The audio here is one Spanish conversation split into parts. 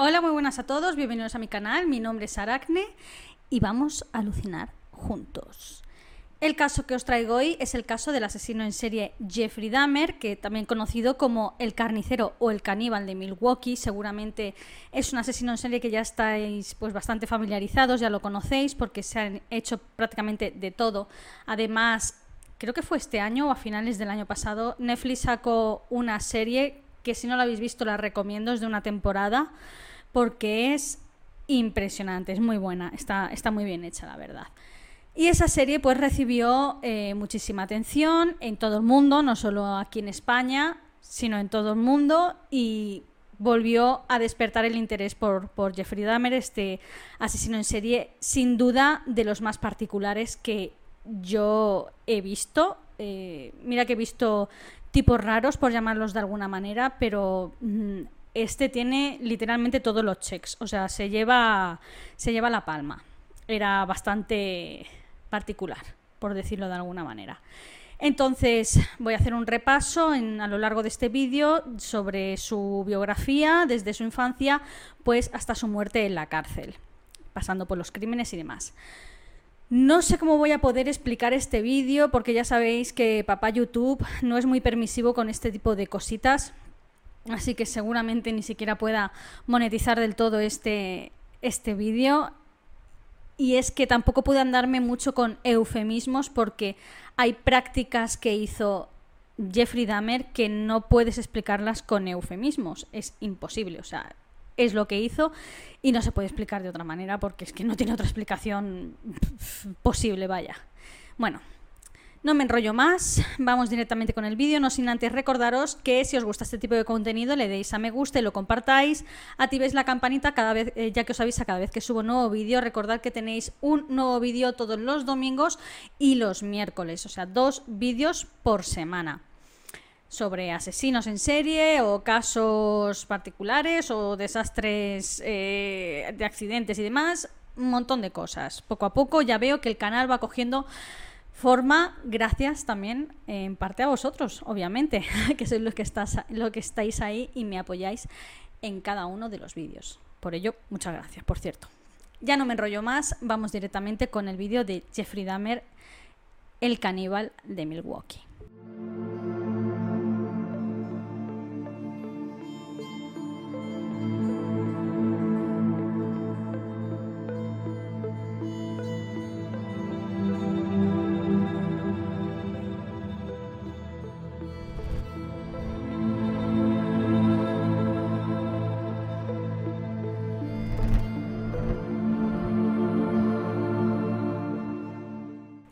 Hola, muy buenas a todos, bienvenidos a mi canal, mi nombre es Aracne y vamos a alucinar juntos. El caso que os traigo hoy es el caso del asesino en serie Jeffrey Dahmer, que también conocido como el carnicero o el caníbal de Milwaukee. Seguramente es un asesino en serie que ya estáis pues bastante familiarizados, ya lo conocéis porque se han hecho prácticamente de todo. Además, creo que fue este año o a finales del año pasado, Netflix sacó una serie que si no la habéis visto la recomiendo, es de una temporada porque es impresionante, es muy buena, está, está muy bien hecha, la verdad. Y esa serie pues recibió eh, muchísima atención en todo el mundo, no solo aquí en España, sino en todo el mundo y volvió a despertar el interés por, por Jeffrey Dahmer, este asesino en serie, sin duda de los más particulares que yo he visto. Eh, mira que he visto tipos raros, por llamarlos de alguna manera, pero mm, este tiene literalmente todos los checks, o sea, se lleva, se lleva la palma. Era bastante particular, por decirlo de alguna manera. Entonces voy a hacer un repaso a lo largo de este vídeo sobre su biografía, desde su infancia pues hasta su muerte en la cárcel, pasando por los crímenes y demás. No sé cómo voy a poder explicar este vídeo porque ya sabéis que papá YouTube no es muy permisivo con este tipo de cositas, así que seguramente ni siquiera pueda monetizar del todo este, este vídeo. Y es que tampoco puedo andarme mucho con eufemismos porque hay prácticas que hizo Jeffrey Dahmer que no puedes explicarlas con eufemismos. Es imposible, o sea, es lo que hizo y no se puede explicar de otra manera porque es que no tiene otra explicación posible, vaya. Bueno, no me enrollo más, vamos directamente con el vídeo, no sin antes recordaros que si os gusta este tipo de contenido le deis a me gusta y lo compartáis, activéis la campanita cada vez, eh, ya que os avisa cada vez que subo nuevo vídeo, recordad que tenéis un nuevo vídeo todos los domingos y los miércoles, o sea, dos vídeos por semana sobre asesinos en serie o casos particulares o desastres eh, de accidentes y demás, un montón de cosas. Poco a poco ya veo que el canal va cogiendo forma gracias también en parte a vosotros, obviamente, que sois los que, estás, lo que estáis ahí y me apoyáis en cada uno de los vídeos. Por ello, muchas gracias, por cierto. Ya no me enrollo más, vamos directamente con el vídeo de Jeffrey Dahmer, el caníbal de Milwaukee.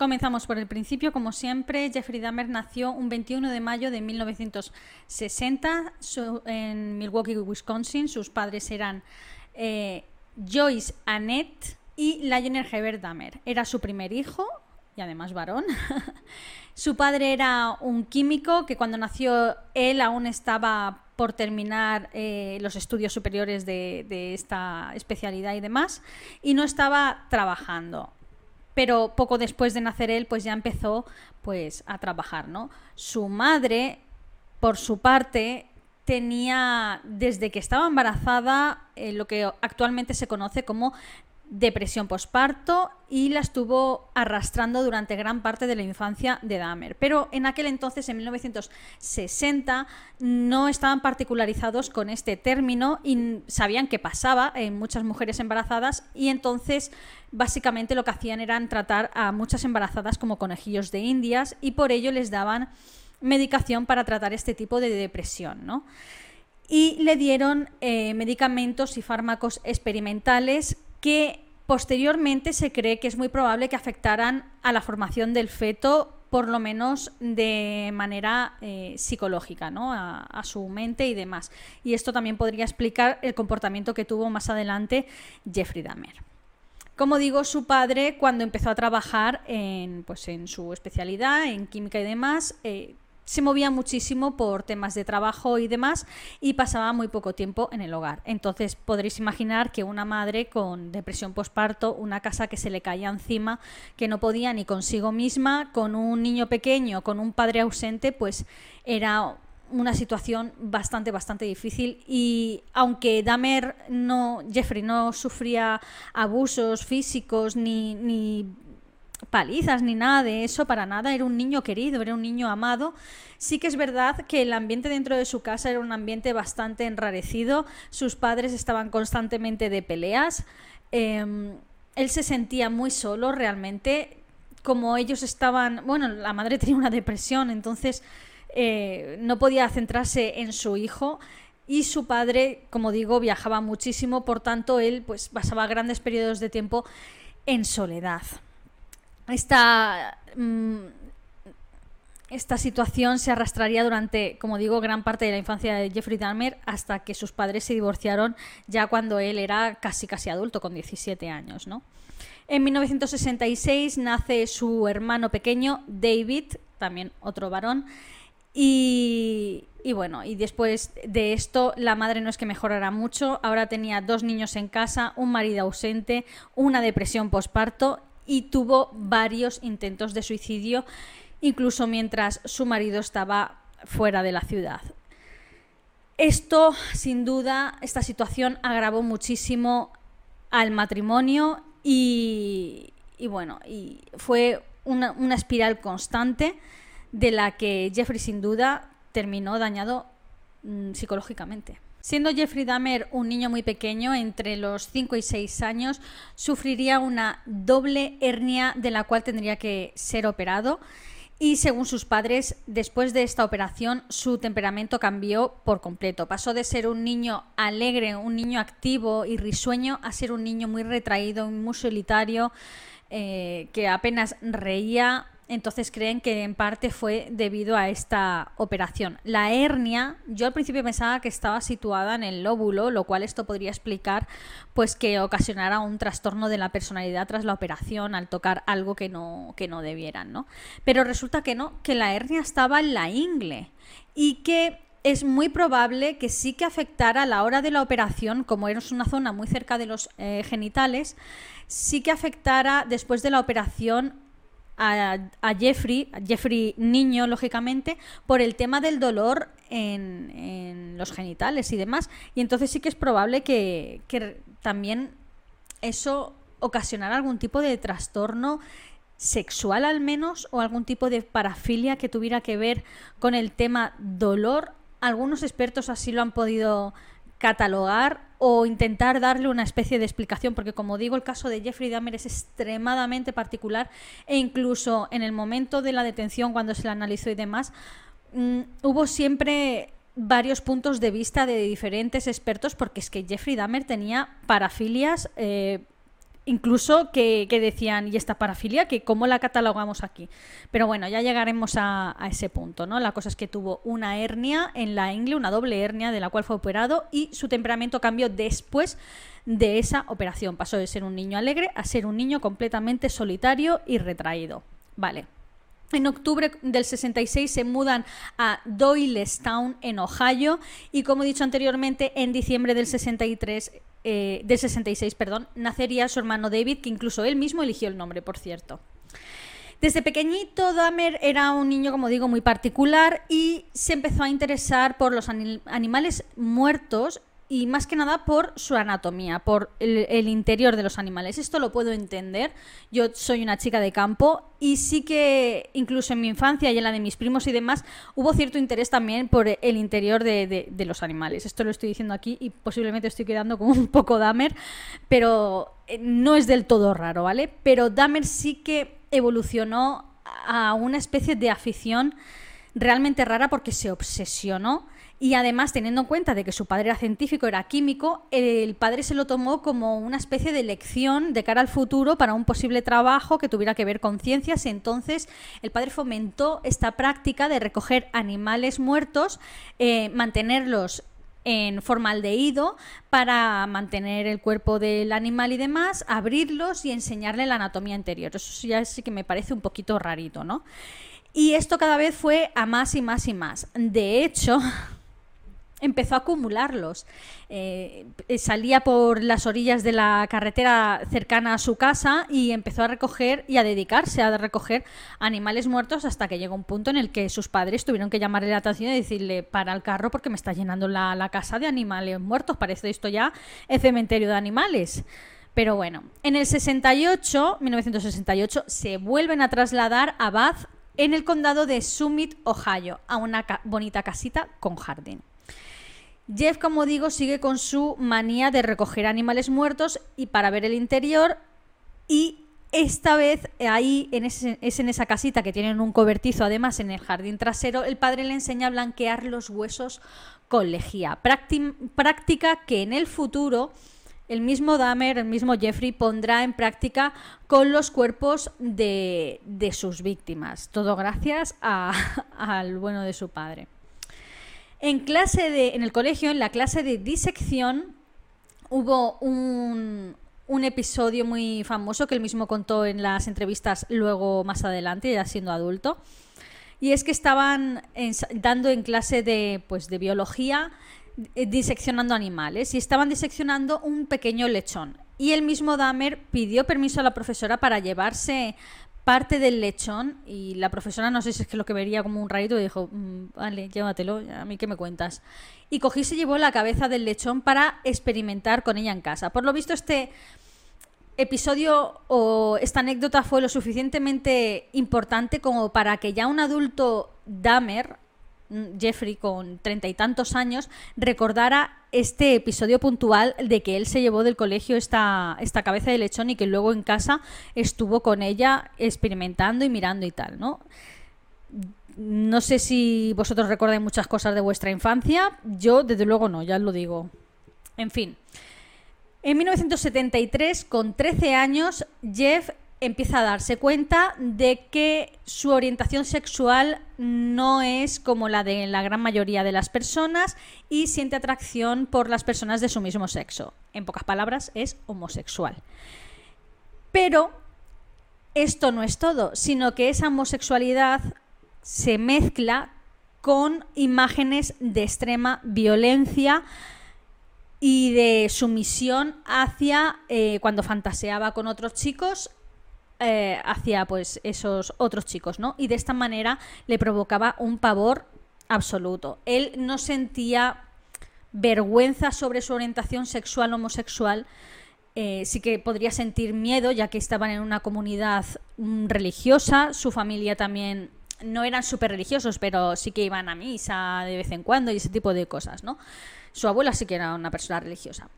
Comenzamos por el principio, como siempre. Jeffrey Dahmer nació un 21 de mayo de 1960 en Milwaukee, Wisconsin. Sus padres eran eh, Joyce Annette y Lionel Heber Dahmer. Era su primer hijo y además varón. su padre era un químico que cuando nació él aún estaba por terminar eh, los estudios superiores de, de, esta especialidad y demás, y no estaba trabajando pero poco después de nacer él, pues ya empezó pues a trabajar, ¿no? Su madre, por su parte, tenía desde que estaba embarazada eh, lo que actualmente se conoce como depresión posparto y la estuvo arrastrando durante gran parte de la infancia de Dahmer. Pero en aquel entonces, en 1960, no estaban particularizados con este término y sabían que pasaba en muchas mujeres embarazadas y entonces básicamente lo que hacían era tratar a muchas embarazadas como conejillos de indias y por ello les daban medicación para tratar este tipo de depresión, ¿no? Y le dieron eh, medicamentos y fármacos experimentales que posteriormente se cree que es muy probable que afectaran a la formación del feto por lo menos de manera eh, psicológica, ¿no? A, su mente y demás. Y esto también podría explicar el comportamiento que tuvo más adelante Jeffrey Dahmer. Como digo, su padre, cuando empezó a trabajar en, pues, en su especialidad, en química y demás, eh, se movía muchísimo por temas de trabajo y demás y pasaba muy poco tiempo en el hogar. Entonces podréis imaginar que una madre con depresión postparto, una casa que se le caía encima, que no podía ni consigo misma, con un niño pequeño, con un padre ausente, pues era una situación bastante, bastante difícil y aunque Dahmer no, Jeffrey no sufría abusos físicos ni, ni palizas ni nada de eso, para nada, era un niño querido, era un niño amado. Sí que es verdad que el ambiente dentro de su casa era un ambiente bastante enrarecido, sus padres estaban constantemente de peleas, em, él se sentía muy solo realmente, como ellos estaban, bueno, la madre tenía una depresión, entonces eh, no podía centrarse en su hijo y su padre, como digo, viajaba muchísimo, por tanto él pues pasaba grandes periodos de tiempo en soledad. Esta, mm, esta situación se arrastraría durante, como digo, gran parte de la infancia de Jeffrey Dahmer hasta que sus padres se divorciaron ya cuando él era casi casi adulto, con 17 años, ¿no? En 1966 nace su hermano pequeño, David, también otro varón, y, bueno, y después de esto, la madre no es que mejorara mucho. Ahora tenía dos niños en casa, un marido ausente, una depresión posparto y tuvo varios intentos de suicidio, incluso mientras su marido estaba fuera de la ciudad. Esto, sin duda, esta situación agravó muchísimo al matrimonio y, bueno, y fue una, una espiral constante de la que Jeffrey sin duda terminó dañado mm, psicológicamente. Siendo Jeffrey Dahmer un niño muy pequeño, entre los 5 y 6 años, sufriría una doble hernia de la cual tendría que ser operado. Y según sus padres, después de esta operación, su temperamento cambió por completo. Pasó de ser un niño alegre, un niño activo y risueño, a ser un niño muy retraído, muy solitario, eh, que apenas reía entonces creen que en parte fue debido a esta operación. La hernia, yo al principio pensaba que estaba situada en el lóbulo, lo cual esto podría explicar pues que ocasionara un trastorno de la personalidad tras la operación al tocar algo que no, que no debieran, ¿no? Pero resulta que no, que la hernia estaba en la ingle y que es muy probable que sí que afectara a la hora de la operación, como era una zona muy cerca de los eh, genitales, sí que afectara después de la operación a, Jeffrey, Jeffrey niño, lógicamente, por el tema del dolor en, los genitales y demás. Y entonces sí que es probable que, que también eso ocasionara algún tipo de trastorno sexual al menos o algún tipo de parafilia que tuviera que ver con el tema dolor. Algunos expertos así lo han podido catalogar o intentar darle una especie de explicación, porque como digo, el caso de Jeffrey Dahmer es extremadamente particular e incluso en el momento de la detención, cuando se la analizó y demás, mm, hubo siempre varios puntos de vista de diferentes expertos, porque es que Jeffrey Dahmer tenía parafilias eh, incluso que, decían, ¿y esta parafilia? que ¿Cómo la catalogamos aquí? Pero bueno, ya llegaremos a, ese punto, ¿no? La cosa es que tuvo una hernia en la ingle, una doble hernia de la cual fue operado y su temperamento cambió después de esa operación. Pasó de ser un niño alegre a ser un niño completamente solitario y retraído. Vale. En octubre del 66 se mudan a Doylestown, en Ohio, y como he dicho anteriormente, en diciembre del 63 eh, del 66, perdón, nacería su hermano David, que incluso él mismo eligió el nombre, por cierto. Desde pequeñito, Dahmer era un niño, como digo, muy particular y se empezó a interesar por los animales muertos y más que nada por su anatomía, por el, interior de los animales. Esto lo puedo entender. Yo soy una chica de campo y sí que incluso en mi infancia y en la de mis primos y demás hubo cierto interés también por el interior de, los animales. Esto lo estoy diciendo aquí y posiblemente estoy quedando como un poco Dahmer, pero eh, no es del todo raro, ¿vale? Pero Dahmer sí que evolucionó a una especie de afición realmente rara porque se obsesionó y además, teniendo en cuenta de que su padre era científico, era químico, el padre se lo tomó como una especie de lección de cara al futuro para un posible trabajo que tuviera que ver con ciencias. Entonces el padre fomentó esta práctica de recoger animales muertos, eh, mantenerlos en formaldehído para mantener el cuerpo del animal y demás, abrirlos y enseñarle la anatomía interior. Eso ya sí que me parece un poquito rarito, ¿no? Y esto cada vez fue a más y más y más. De hecho, empezó a acumularlos. Eh, salía por las orillas de la carretera cercana a su casa y empezó a recoger y a dedicarse a recoger animales muertos hasta que llegó un punto en el que sus padres tuvieron que llamarle la atención y decirle para el carro porque me está llenando la, la casa de animales muertos. Parece esto ya el cementerio de animales. Pero bueno, en el 68, 1968, se vuelven a trasladar a Bath en el condado de Summit, Ohio, a una bonita casita con jardín. Jeff, como digo, sigue con su manía de recoger animales muertos y para ver el interior y esta vez ahí en es en esa casita que tienen un cobertizo además en el jardín trasero, el padre le enseña a blanquear los huesos con lejía, práctica que en el futuro el mismo Dahmer, el mismo Jeffrey pondrá en práctica con los cuerpos de, sus víctimas. Todo gracias al bueno de su padre. En clase de, en el colegio, en la clase de disección, hubo un, un episodio muy famoso que él mismo contó en las entrevistas luego más adelante, ya siendo adulto. Y es que estaban dando en clase de, pues, de biología eh, diseccionando animales y estaban diseccionando un pequeño lechón. Y el mismo Dahmer pidió permiso a la profesora para llevarse parte del lechón y la profesora no sé si es que lo que vería como un rayito y dijo, mm, vale, llévatelo, a mí qué me cuentas. Y cogí y se llevó la cabeza del lechón para experimentar con ella en casa. Por lo visto este episodio o esta anécdota fue lo suficientemente importante como para que ya un adulto Dahmer Jeffrey, con treinta y tantos años, recordara este episodio puntual de que él se llevó del colegio esta, esta cabeza de lechón y que luego en casa estuvo con ella experimentando y mirando y tal, ¿no? No sé si vosotros recordáis muchas cosas de vuestra infancia. Yo, desde luego, no, ya os lo digo. En fin. En 1973, con 13 años, Jeff empieza a darse cuenta de que su orientación sexual no es como la de la gran mayoría de las personas y siente atracción por las personas de su mismo sexo. En pocas palabras, es homosexual. Pero esto no es todo, sino que esa homosexualidad se mezcla con imágenes de extrema violencia y de sumisión hacia eh, cuando fantaseaba con otros chicos eh, hacia pues esos otros chicos, ¿no? Y de esta manera le provocaba un pavor absoluto. Él no sentía vergüenza sobre su orientación sexual homosexual. Eh, sí que podría sentir miedo, ya que estaban en una comunidad mm, religiosa, su familia también no eran súper religiosos, pero sí que iban a misa de vez en cuando y ese tipo de cosas, ¿no? Su abuela sí que era una persona religiosa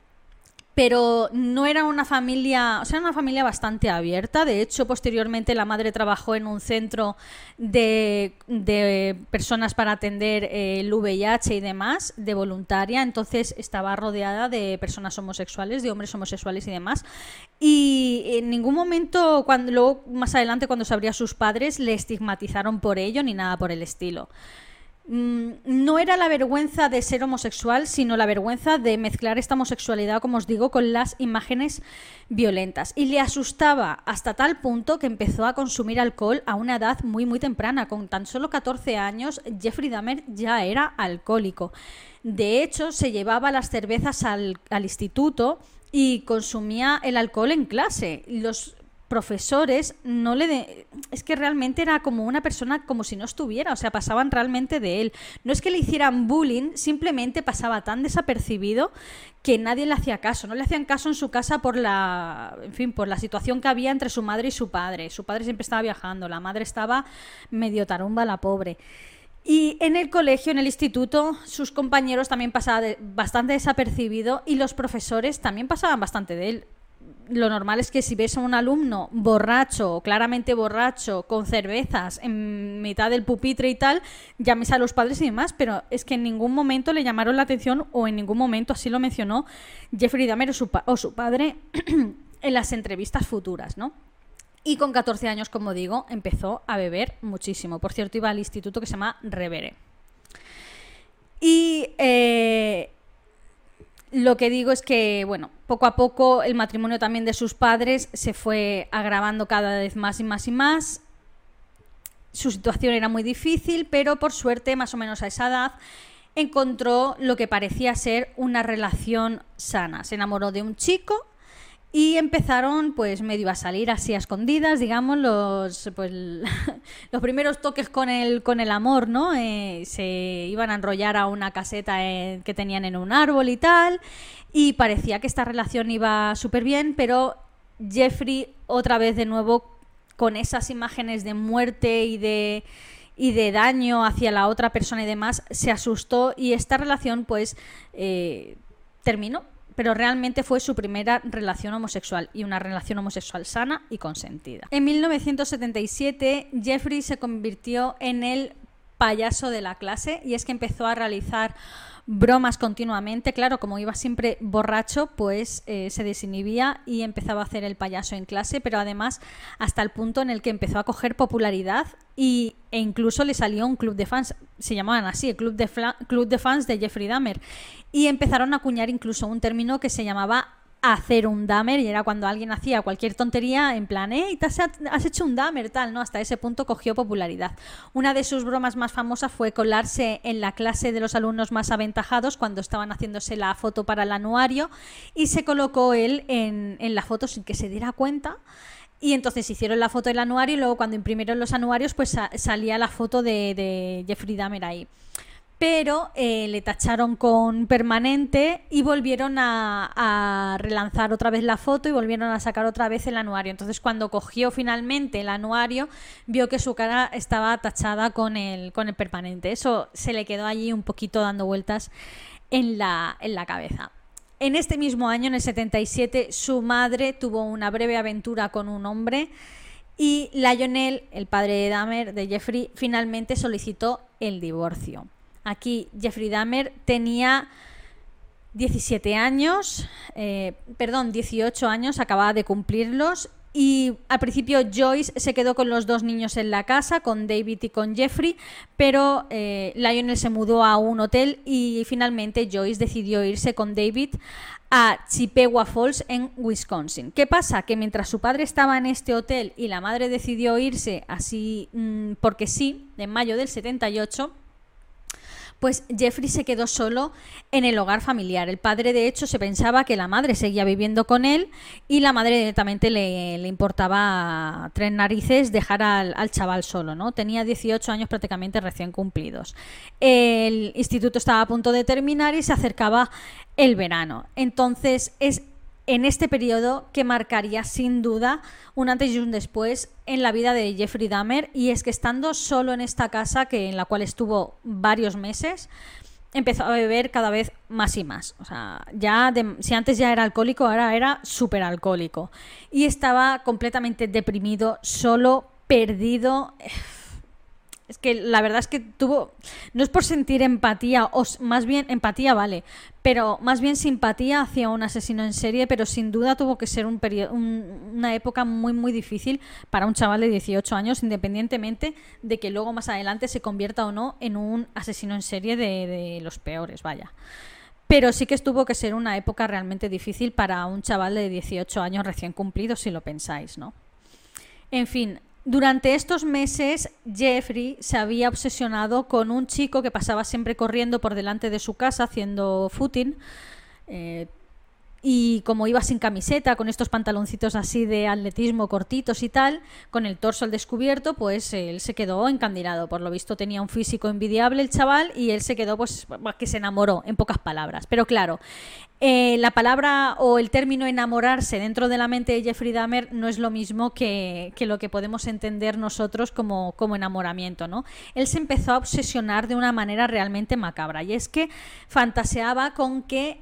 pero no era una familia, o sea, era una familia bastante abierta. De hecho, posteriormente la madre trabajó en un centro de, personas para atender el VIH y demás, de voluntaria, entonces estaba rodeada de personas homosexuales, de hombres homosexuales y demás. Y en ningún momento, cuando luego más adelante, cuando sabría sus padres, le estigmatizaron por ello ni nada por el estilo. Mm, no era la vergüenza de ser homosexual, sino la vergüenza de mezclar esta homosexualidad, como os digo, con las imágenes violentas. Y le asustaba hasta tal punto que empezó a consumir alcohol a una edad muy, muy temprana. Con tan solo 14 años, Jeffrey Dahmer ya era alcohólico. De hecho, se llevaba las cervezas al, al instituto y consumía el alcohol en clase. Los profesores no le es que realmente era como una persona como si no estuviera, o sea, pasaban realmente de él. No es que le hicieran bullying, simplemente pasaba tan desapercibido que nadie le hacía caso, no le hacían caso en su casa por la, en fin, por la situación que había entre su madre y su padre. Su padre siempre estaba viajando, la madre estaba medio tarumba la pobre. Y en el colegio, en el instituto, sus compañeros también pasaban bastante desapercibido y los profesores también pasaban bastante de él lo normal es que si ves a un alumno borracho, claramente borracho, con cervezas en mitad del pupitre y tal, llames a los padres y demás, pero es que en ningún momento le llamaron la atención o en ningún momento así lo mencionó Jeffrey Dahmer o su, padre en las entrevistas futuras, ¿no? Y con 14 años, como digo, empezó a beber muchísimo. Por cierto, iba al instituto que se llama Revere. Y eh, lo que digo es que, bueno, poco a poco el matrimonio también de sus padres se fue agravando cada vez más y más y más. Su situación era muy difícil, pero por suerte, más o menos a esa edad, encontró lo que parecía ser una relación sana. Se enamoró de un chico y empezaron pues medio a salir así a escondidas, digamos, los, pues, los primeros toques con el, con el amor, ¿no? Eh, se iban a enrollar a una caseta que tenían en un árbol y tal, y parecía que esta relación iba súper bien, pero Jeffrey otra vez de nuevo con esas imágenes de muerte y de y de daño hacia la otra persona y demás, se asustó y esta relación pues eh, terminó pero realmente fue su primera relación homosexual y una relación homosexual sana y consentida. En 1977, Jeffrey se convirtió en el payaso de la clase y es que empezó a realizar bromas continuamente. Claro, como iba siempre borracho, pues eh, se desinhibía y empezaba a hacer el payaso en clase, pero además hasta el punto en el que empezó a coger popularidad y, e incluso le salió un club de fans, se llamaban así, el club de, club de fans de Jeffrey Dahmer. Y empezaron a acuñar incluso un término que se llamaba hacer un damer y era cuando alguien hacía cualquier tontería en plan, eh, te has, hecho un damer, tal, ¿no? Hasta ese punto cogió popularidad. Una de sus bromas más famosas fue colarse en la clase de los alumnos más aventajados cuando estaban haciéndose la foto para el anuario y se colocó él en, en la foto sin que se diera cuenta. Y entonces hicieron la foto del anuario y luego cuando imprimieron los anuarios pues salía la foto de, de Jeffrey Dahmer ahí pero eh, le tacharon con permanente y volvieron a, relanzar otra vez la foto y volvieron a sacar otra vez el anuario. Entonces cuando cogió finalmente el anuario vio que su cara estaba tachada con el, con el permanente. Eso se le quedó allí un poquito dando vueltas en la, en la cabeza. En este mismo año, en el 77, su madre tuvo una breve aventura con un hombre y Lionel, el padre de Dahmer, de Jeffrey, finalmente solicitó el divorcio. Aquí Jeffrey Dahmer tenía 17 años, eh, perdón, 18 años, acababa de cumplirlos. Y al principio Joyce se quedó con los dos niños en la casa, con David y con Jeffrey, pero eh, Lionel se mudó a un hotel y finalmente Joyce decidió irse con David a Chippewa Falls en Wisconsin. ¿Qué pasa? Que mientras su padre estaba en este hotel y la madre decidió irse así mm, porque sí, en mayo del 78, pues Jeffrey se quedó solo en el hogar familiar. El padre, de hecho, se pensaba que la madre seguía viviendo con él y la madre directamente le, importaba tres narices dejar al, al, chaval solo, ¿no? Tenía 18 años prácticamente recién cumplidos. El instituto estaba a punto de terminar y se acercaba el verano. Entonces es en este periodo que marcaría sin duda un antes y un después en la vida de Jeffrey Dahmer y es que estando solo en esta casa que en la cual estuvo varios meses empezó a beber cada vez más y más. O sea, ya si antes ya era alcohólico, ahora era súper alcohólico. Y estaba completamente deprimido, solo, perdido. Es que la verdad es que tuvo, no es por sentir empatía, o más bien empatía vale, pero más bien simpatía hacia un asesino en serie, pero sin duda tuvo que ser un una época muy muy difícil para un chaval de 18 años, independientemente de que luego más adelante se convierta o no en un asesino en serie de, de los peores, vaya. Pero sí que tuvo que ser una época realmente difícil para un chaval de 18 años recién cumplido, si lo pensáis, ¿no? En fin, durante estos meses, Jeffrey se había obsesionado con un chico que pasaba siempre corriendo por delante de su casa haciendo footing. Eh, y como iba sin camiseta, con estos pantaloncitos así de atletismo cortitos y tal, con el torso al descubierto, pues él se quedó encandilado. Por lo visto tenía un físico envidiable el chaval y él se quedó, pues, que se enamoró, en pocas palabras. Pero claro, eh, la palabra o el término enamorarse dentro de la mente de Jeffrey Dahmer no es lo mismo que, que lo que podemos entender nosotros como, como enamoramiento, ¿no? Él se empezó a obsesionar de una manera realmente macabra y es que fantaseaba con que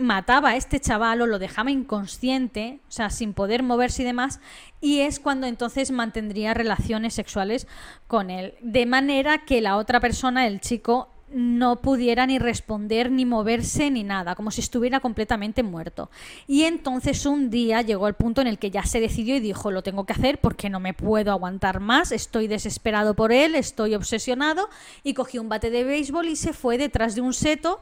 mataba a este chaval o lo dejaba inconsciente, o sea, sin poder moverse y demás, y es cuando entonces mantendría relaciones sexuales con él, de manera que la otra persona, el chico, no pudiera ni responder, ni moverse, ni nada, como si estuviera completamente muerto. Y entonces un día llegó al punto en el que ya se decidió y dijo, lo tengo que hacer porque no me puedo aguantar más, estoy desesperado por él, estoy obsesionado, y cogió un bate de béisbol y se fue detrás de un seto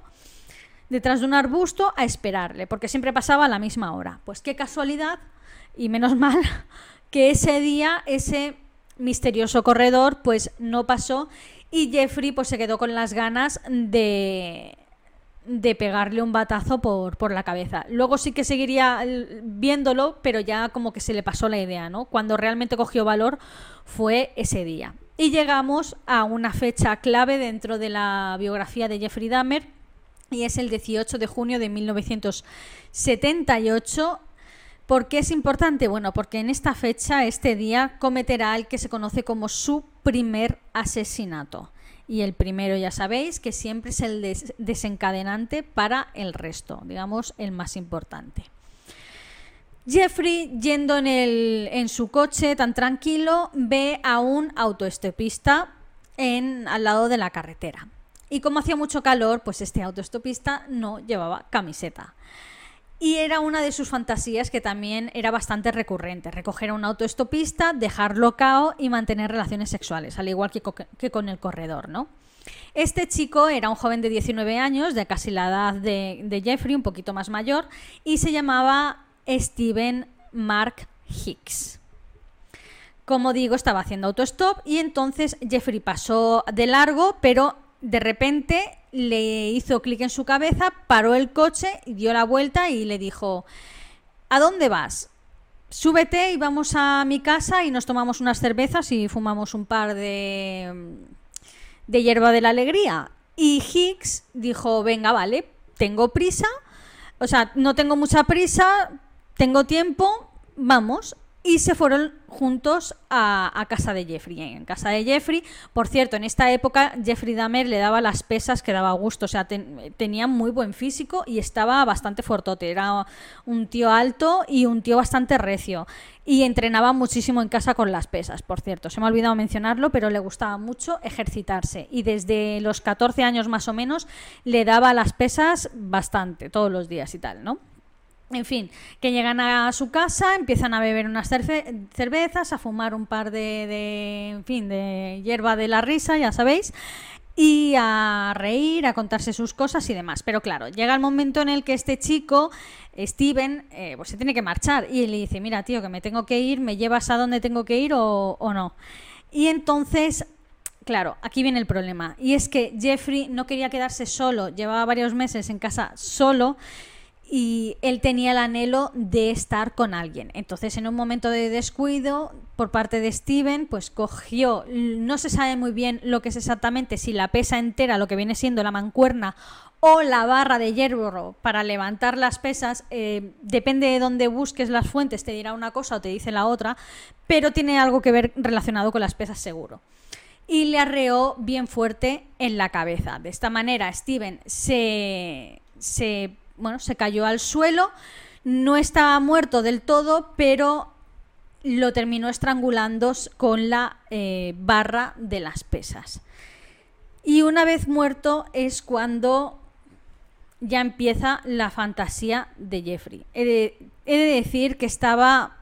detrás de un arbusto a esperarle, porque siempre pasaba a la misma hora. Pues qué casualidad, y menos mal, que ese día ese misterioso corredor pues no pasó Y Jeffrey pues se quedó con las ganas de, de pegarle un batazo por, por, la cabeza. Luego sí que seguiría viéndolo, pero ya como que se le pasó la idea, ¿no? Cuando realmente cogió valor fue ese día. Y llegamos a una fecha clave dentro de la biografía de Jeffrey Dahmer, y es el 18 de junio de 1978. ¿Por qué es importante? Bueno, porque en esta fecha, este día, cometerá el que se conoce como su primer asesinato y el primero ya sabéis que siempre es el desencadenante para el resto, digamos el más importante. Jeffrey, yendo en, su coche tan tranquilo, ve a un autoestopista en, al lado de la carretera. Y como hacía mucho calor, pues este autoestopista no llevaba camiseta. Y era una de sus fantasías que también era bastante recurrente, recoger a un autoestopista, dejarlo cao y mantener relaciones sexuales, al igual que, con el corredor, ¿no? Este chico era un joven de 19 años, de casi la edad de, de Jeffrey, un poquito más mayor, y se llamaba Steven Mark Hicks. Como digo, estaba haciendo autostop y entonces Jeffrey pasó de largo, pero de repente le hizo clic en su cabeza, paró el coche, dio la vuelta y le dijo, ¿a dónde vas? Súbete y vamos a mi casa y nos tomamos unas cervezas y fumamos un par de, de hierba de la alegría. Y Higgs dijo, venga, vale, tengo prisa, o sea, no tengo mucha prisa, tengo tiempo, vamos y se fueron juntos a, casa de Jeffrey. En casa de Jeffrey, por cierto, en esta época Jeffrey Dahmer le daba las pesas que daba gusto, o sea, tenía muy buen físico y estaba bastante fortote, era un tío alto y un tío bastante recio. Y entrenaba muchísimo en casa con las pesas, por cierto. Se me ha olvidado mencionarlo, pero le gustaba mucho ejercitarse. Y desde los 14 años más o menos le daba las pesas bastante, todos los días y tal, ¿no? En fin, que llegan a su casa, empiezan a beber unas cervezas, a fumar un par de, en fin, de hierba de la risa, ya sabéis, y a reír, a contarse sus cosas y demás. Pero claro, llega el momento en el que este chico, Steven, eh, pues se tiene que marchar y le dice, mira tío, que me tengo que ir, ¿me llevas a donde tengo que ir o no? Y entonces Claro, aquí viene el problema. Y es que Jeffrey no quería quedarse solo, llevaba varios meses en casa solo y él tenía el anhelo de estar con alguien. Entonces, en un momento de descuido por parte de Steven, pues cogió, no se sabe muy bien lo que es exactamente, si la pesa entera, lo que viene siendo la mancuerna o la barra de hierro para levantar las pesas, eh, depende de dónde busques las fuentes, te dirá una cosa o te dice la otra, pero tiene algo que ver relacionado con las pesas seguro. Y le arreó bien fuerte en la cabeza. De esta manera, Steven se, se bueno, se cayó al suelo, no estaba muerto del todo, pero lo terminó estrangulando con la eh, barra de las pesas. Y una vez muerto es cuando ya empieza la fantasía de Jeffrey. He de, decir que estaba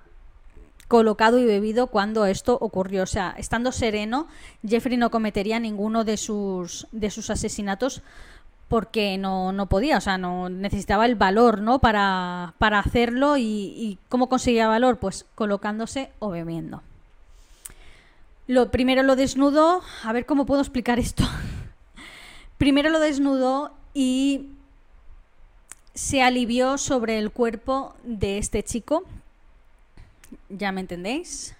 colocado y bebido cuando esto ocurrió. O sea, estando sereno, Jeffrey no cometería ninguno de sus, de sus asesinatos porque no, no, podía, o sea, no necesitaba el valor, ¿no? Para, para hacerlo y, y, cómo conseguía valor, pues colocándose o bebiendo. Lo primero lo desnudó, a ver cómo puedo explicar esto. primero lo desnudó y se alivió sobre el cuerpo de este chico. ¿Ya me entendéis?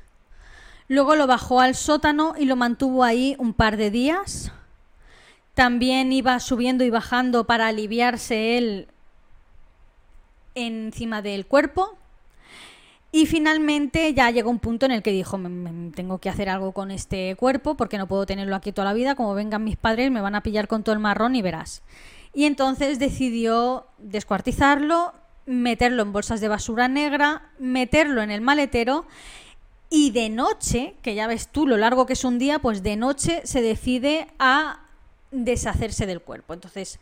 Luego lo bajó al sótano y lo mantuvo ahí un par de días también iba subiendo y bajando para aliviarse él encima del cuerpo. Y finalmente ya llegó un punto en el que dijo, tengo que hacer algo con este cuerpo porque no puedo tenerlo aquí toda la vida, como vengan mis padres me van a pillar con todo el marrón y verás. Y entonces decidió descuartizarlo, meterlo en bolsas de basura negra, meterlo en el maletero y de noche, que ya ves tú lo largo que es un día, pues de noche se decide a deshacerse del cuerpo. Entonces,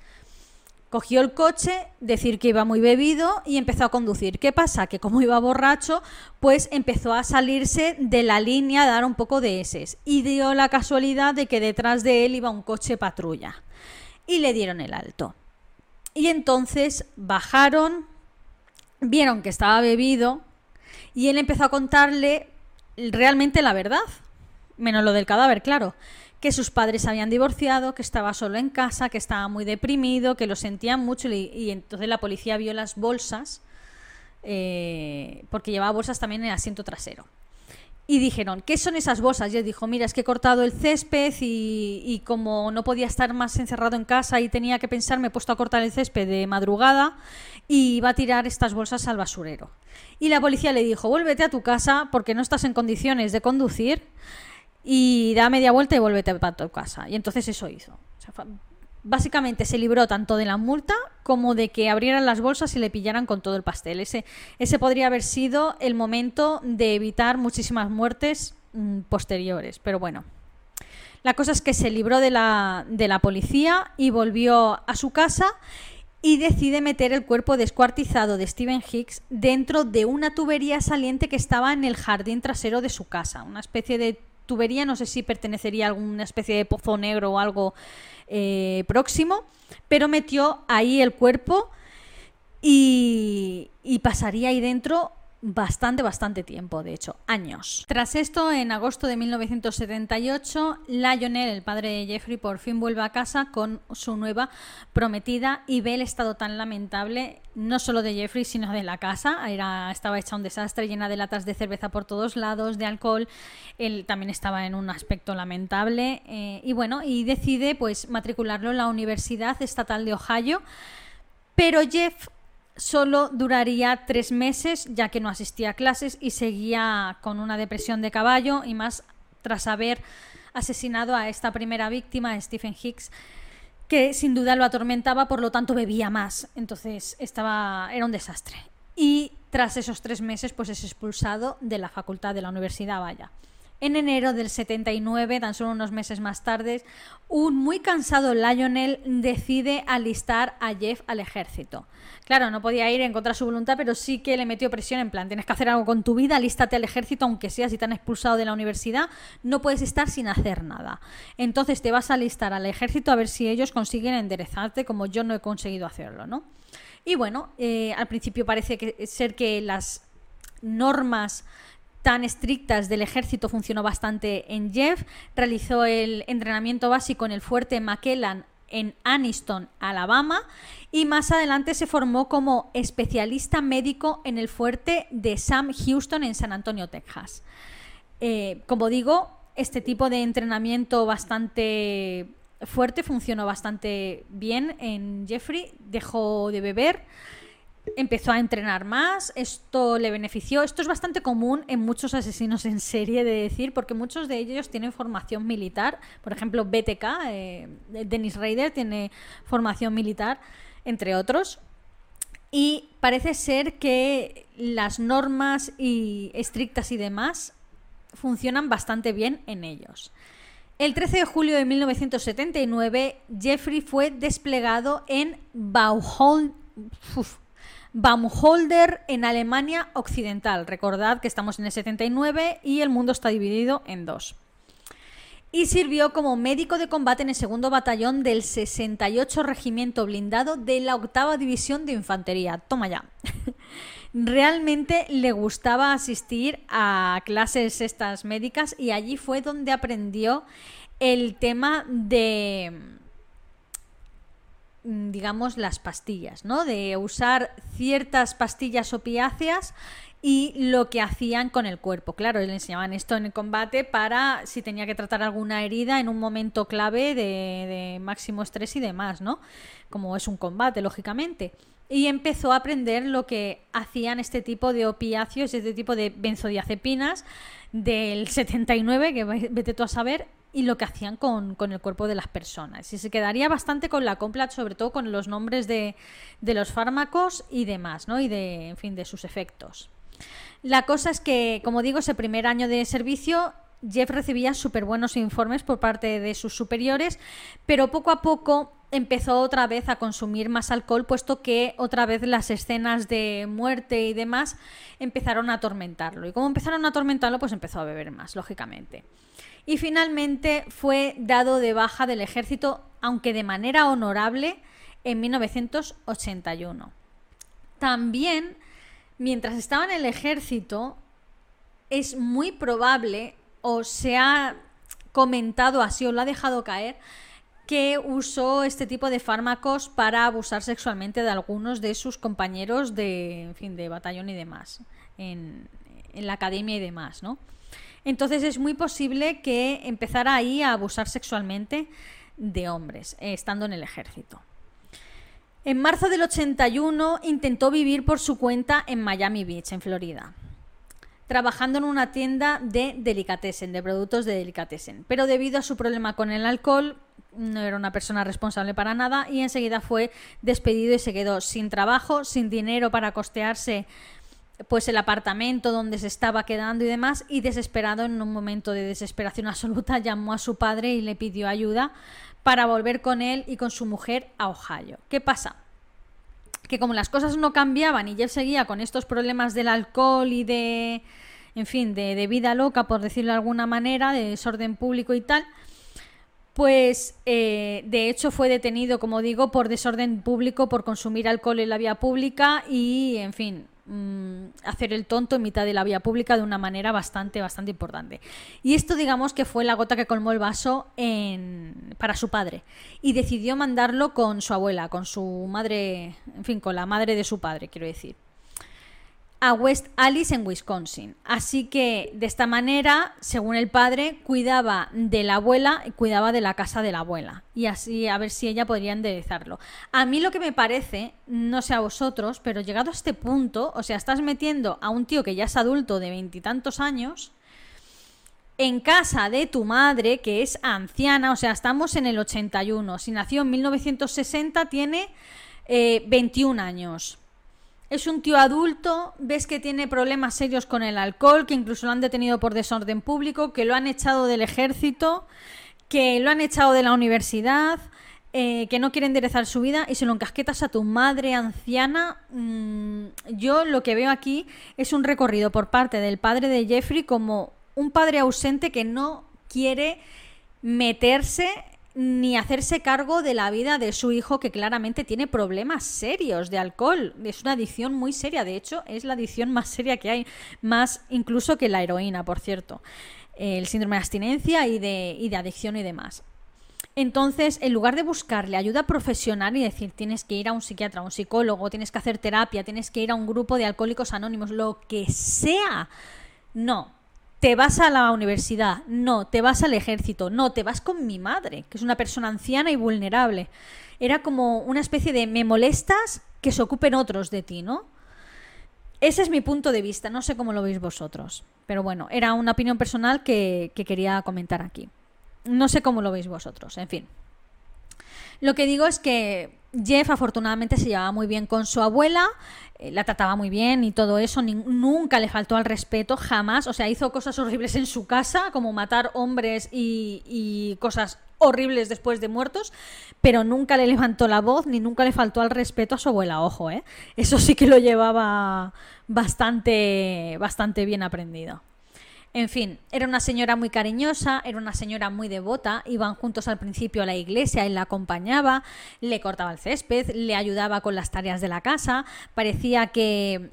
cogió el coche, decir que iba muy bebido y empezó a conducir. ¿Qué pasa? Que como iba borracho, pues empezó a salirse de la línea, a dar un poco de eses. Y dio la casualidad de que detrás de él iba un coche patrulla. Y le dieron el alto. Y entonces bajaron, vieron que estaba bebido y él empezó a contarle realmente la verdad, menos lo del cadáver, claro que sus padres habían divorciado, que estaba solo en casa, que estaba muy deprimido, que lo sentían mucho y, y entonces la policía vio las bolsas, eh, porque llevaba bolsas también en el asiento trasero. Y dijeron, ¿qué son esas bolsas? Y él dijo, mira, es que he cortado el césped y, y, como no podía estar más encerrado en casa y tenía que pensar, me he puesto a cortar el césped de madrugada y iba a tirar estas bolsas al basurero. Y la policía le dijo, vuélvete a tu casa porque no estás en condiciones de conducir y da media vuelta y vuélvete para tu casa. Y entonces eso hizo. Básicamente se libró tanto de la multa como de que abrieran las bolsas y le pillaran con todo el pastel. Ese, ese podría haber sido el momento de evitar muchísimas muertes mmm, posteriores. Pero bueno. La cosa es que se libró de la, de la policía y volvió a su casa y decide meter el cuerpo descuartizado de Stephen Hicks dentro de una tubería saliente que estaba en el jardín trasero de su casa, una especie de tubería, no sé si pertenecería a alguna especie de pozo negro o algo eh, próximo, pero metió ahí el cuerpo y, y pasaría ahí dentro bastante, bastante tiempo, de hecho, años. Tras esto, en agosto de 1978, Lionel, el padre de Jeffrey, por fin vuelve a casa con su nueva prometida y ve el estado tan lamentable, no solo de Jeffrey, sino de la casa. Era, estaba hecha un desastre, llena de latas de cerveza por todos lados, de alcohol. Él también estaba en un aspecto lamentable. Eh, y bueno, y decide pues matricularlo en la Universidad Estatal de Ohio. Pero Jeff solo duraría tres meses ya que no asistía a clases y seguía con una depresión de caballo y más tras haber asesinado a esta primera víctima, Stephen Hicks, que sin duda lo atormentaba, por lo tanto bebía más. Entonces estaba, era un desastre. Y tras esos tres meses, pues es expulsado de la facultad de la universidad, vaya. En enero del 79, tan solo unos meses más tarde, un muy cansado Lionel decide alistar a Jeff al ejército. Claro, no podía ir en contra de su voluntad, pero sí que le metió presión en plan, tienes que hacer algo con tu vida, alístate al ejército, aunque sea si te han expulsado de la universidad, no puedes estar sin hacer nada. Entonces te vas a alistar al ejército a ver si ellos consiguen enderezarte como yo no he conseguido hacerlo, ¿no? Y bueno, eh, al principio parece que, ser que las normas tan estrictas del ejército funcionó bastante en Jeff. Realizó el entrenamiento básico en el fuerte McKellan en Aniston, Alabama, y más adelante se formó como especialista médico en el fuerte de Sam Houston en San Antonio, Texas. Eh, como digo, este tipo de entrenamiento bastante fuerte funcionó bastante bien en Jeffrey, dejó de beber empezó a entrenar más, esto le benefició. Esto es bastante común en muchos asesinos en serie de decir, porque muchos de ellos tienen formación militar. Por ejemplo, BTK, eh, Dennis Rader tiene formación militar, entre otros. Y parece ser que las normas y estrictas y demás funcionan bastante bien en ellos. El 13 de julio de 1979, Jeffrey fue desplegado en Bauholm. Baumholder en Alemania Occidental. Recordad que estamos en el 79 y el mundo está dividido en dos. Y sirvió como médico de combate en el segundo batallón del 68 Regimiento Blindado de la octava División de Infantería. Toma ya. Realmente le gustaba asistir a clases estas médicas y allí fue donde aprendió el tema de digamos, las pastillas, ¿no? De usar ciertas pastillas opiáceas y lo que hacían con el cuerpo. Claro, le enseñaban esto en el combate para si tenía que tratar alguna herida en un momento clave de, de máximo estrés y demás, ¿no? Como es un combate, lógicamente. Y empezó a aprender lo que hacían este tipo de opiáceos, este tipo de benzodiazepinas del 79, que vete tú a saber, y lo que hacían con, el cuerpo de las personas. Y se quedaría bastante con la compla, sobre todo con los nombres de, de los fármacos y demás, ¿no? Y de, en fin, de sus efectos. La cosa es que, como digo, ese primer año de servicio Jeff recibía súper buenos informes por parte de sus superiores, pero poco a poco empezó otra vez a consumir más alcohol, puesto que otra vez las escenas de muerte y demás empezaron a atormentarlo. Y como empezaron a atormentarlo, pues empezó a beber más, lógicamente y finalmente fue dado de baja del ejército, aunque de manera honorable, en 1981. También, mientras estaba en el ejército, es muy probable o se ha comentado así o lo ha dejado caer que usó este tipo de fármacos para abusar sexualmente de algunos de sus compañeros de, fin, de batallón y demás, en la academia y demás, ¿no? Entonces es muy posible que empezara ahí a abusar sexualmente de hombres, eh, estando en el ejército. En marzo del 81 intentó vivir por su cuenta en Miami Beach, en Florida, trabajando en una tienda de delicatessen, de productos de delicatessen. Pero debido a su problema con el alcohol, no era una persona responsable para nada y enseguida fue despedido y se quedó sin trabajo, sin dinero para costearse pues el apartamento donde se estaba quedando y demás y desesperado en un momento de desesperación absoluta llamó a su padre y le pidió ayuda para volver con él y con su mujer a Ohio. ¿Qué pasa? Que como las cosas no cambiaban y él seguía con estos problemas del alcohol y de, en fin, de, de vida loca, por decirlo de alguna manera, de desorden público y tal, pues eh, de hecho fue detenido, como digo, por desorden público, por consumir alcohol en la vía pública y, en fin, mm, hacer el tonto en mitad de la vía pública de una manera bastante, bastante importante. Y esto, digamos, que fue la gota que colmó el vaso para su padre. Y decidió mandarlo con su abuela, con su madre, en fin, con la madre de su padre, quiero decir a West Alice en Wisconsin. Así que de esta manera, según el padre, cuidaba de la abuela y cuidaba de la casa de la abuela. Y así a ver si ella podría enderezarlo. A mí lo que me parece, no sé a vosotros, pero llegado a este punto, o sea, estás metiendo a un tío que ya es adulto de veintitantos años en casa de tu madre, que es anciana, o sea, estamos en el 81. Si nació en 1960, tiene 21 eh, años es un tío adulto, ves que tiene problemas serios con el alcohol, que incluso lo han detenido por desorden público, que lo han echado del ejército, que lo han echado de la universidad, eh, que no quiere enderezar su vida y se lo encasquetas a tu madre anciana. Mm, yo lo que veo aquí es un recorrido por parte del padre de Jeffrey como un padre ausente que no quiere meterse ni hacerse cargo de la vida de su hijo que claramente tiene problemas serios de alcohol. Es una adicción muy seria, de hecho es la adicción más seria que hay, más incluso que la heroína, por cierto. El síndrome de abstinencia y de, y de adicción y demás. Entonces, en lugar de buscarle ayuda profesional y decir tienes que ir a un psiquiatra, a un psicólogo, tienes que hacer terapia, tienes que ir a un grupo de alcohólicos anónimos, lo que sea, no, te vas a la universidad, no, te vas al ejército, no, te vas con mi madre, que es una persona anciana y vulnerable. Era como una especie de me molestas que se ocupen otros de ti, ¿no? Ese es mi punto de vista, no sé cómo lo veis vosotros, pero bueno, era una opinión personal que, que quería comentar aquí. No sé cómo lo veis vosotros, en fin. Lo que digo es que Jeff afortunadamente se llevaba muy bien con su abuela, la trataba muy bien y todo eso, nunca le faltó al respeto, jamás. O sea, hizo cosas horribles en su casa, como matar hombres y, cosas horribles después de muertos, pero nunca le levantó la voz ni nunca le faltó al respeto a su abuela, ojo, ¿eh? Eso sí que lo llevaba bastante, bastante bien aprendido. En fin, era una señora muy cariñosa, era una señora muy devota, iban juntos al principio a la iglesia, él la acompañaba, le cortaba el césped, le ayudaba con las tareas de la casa, parecía que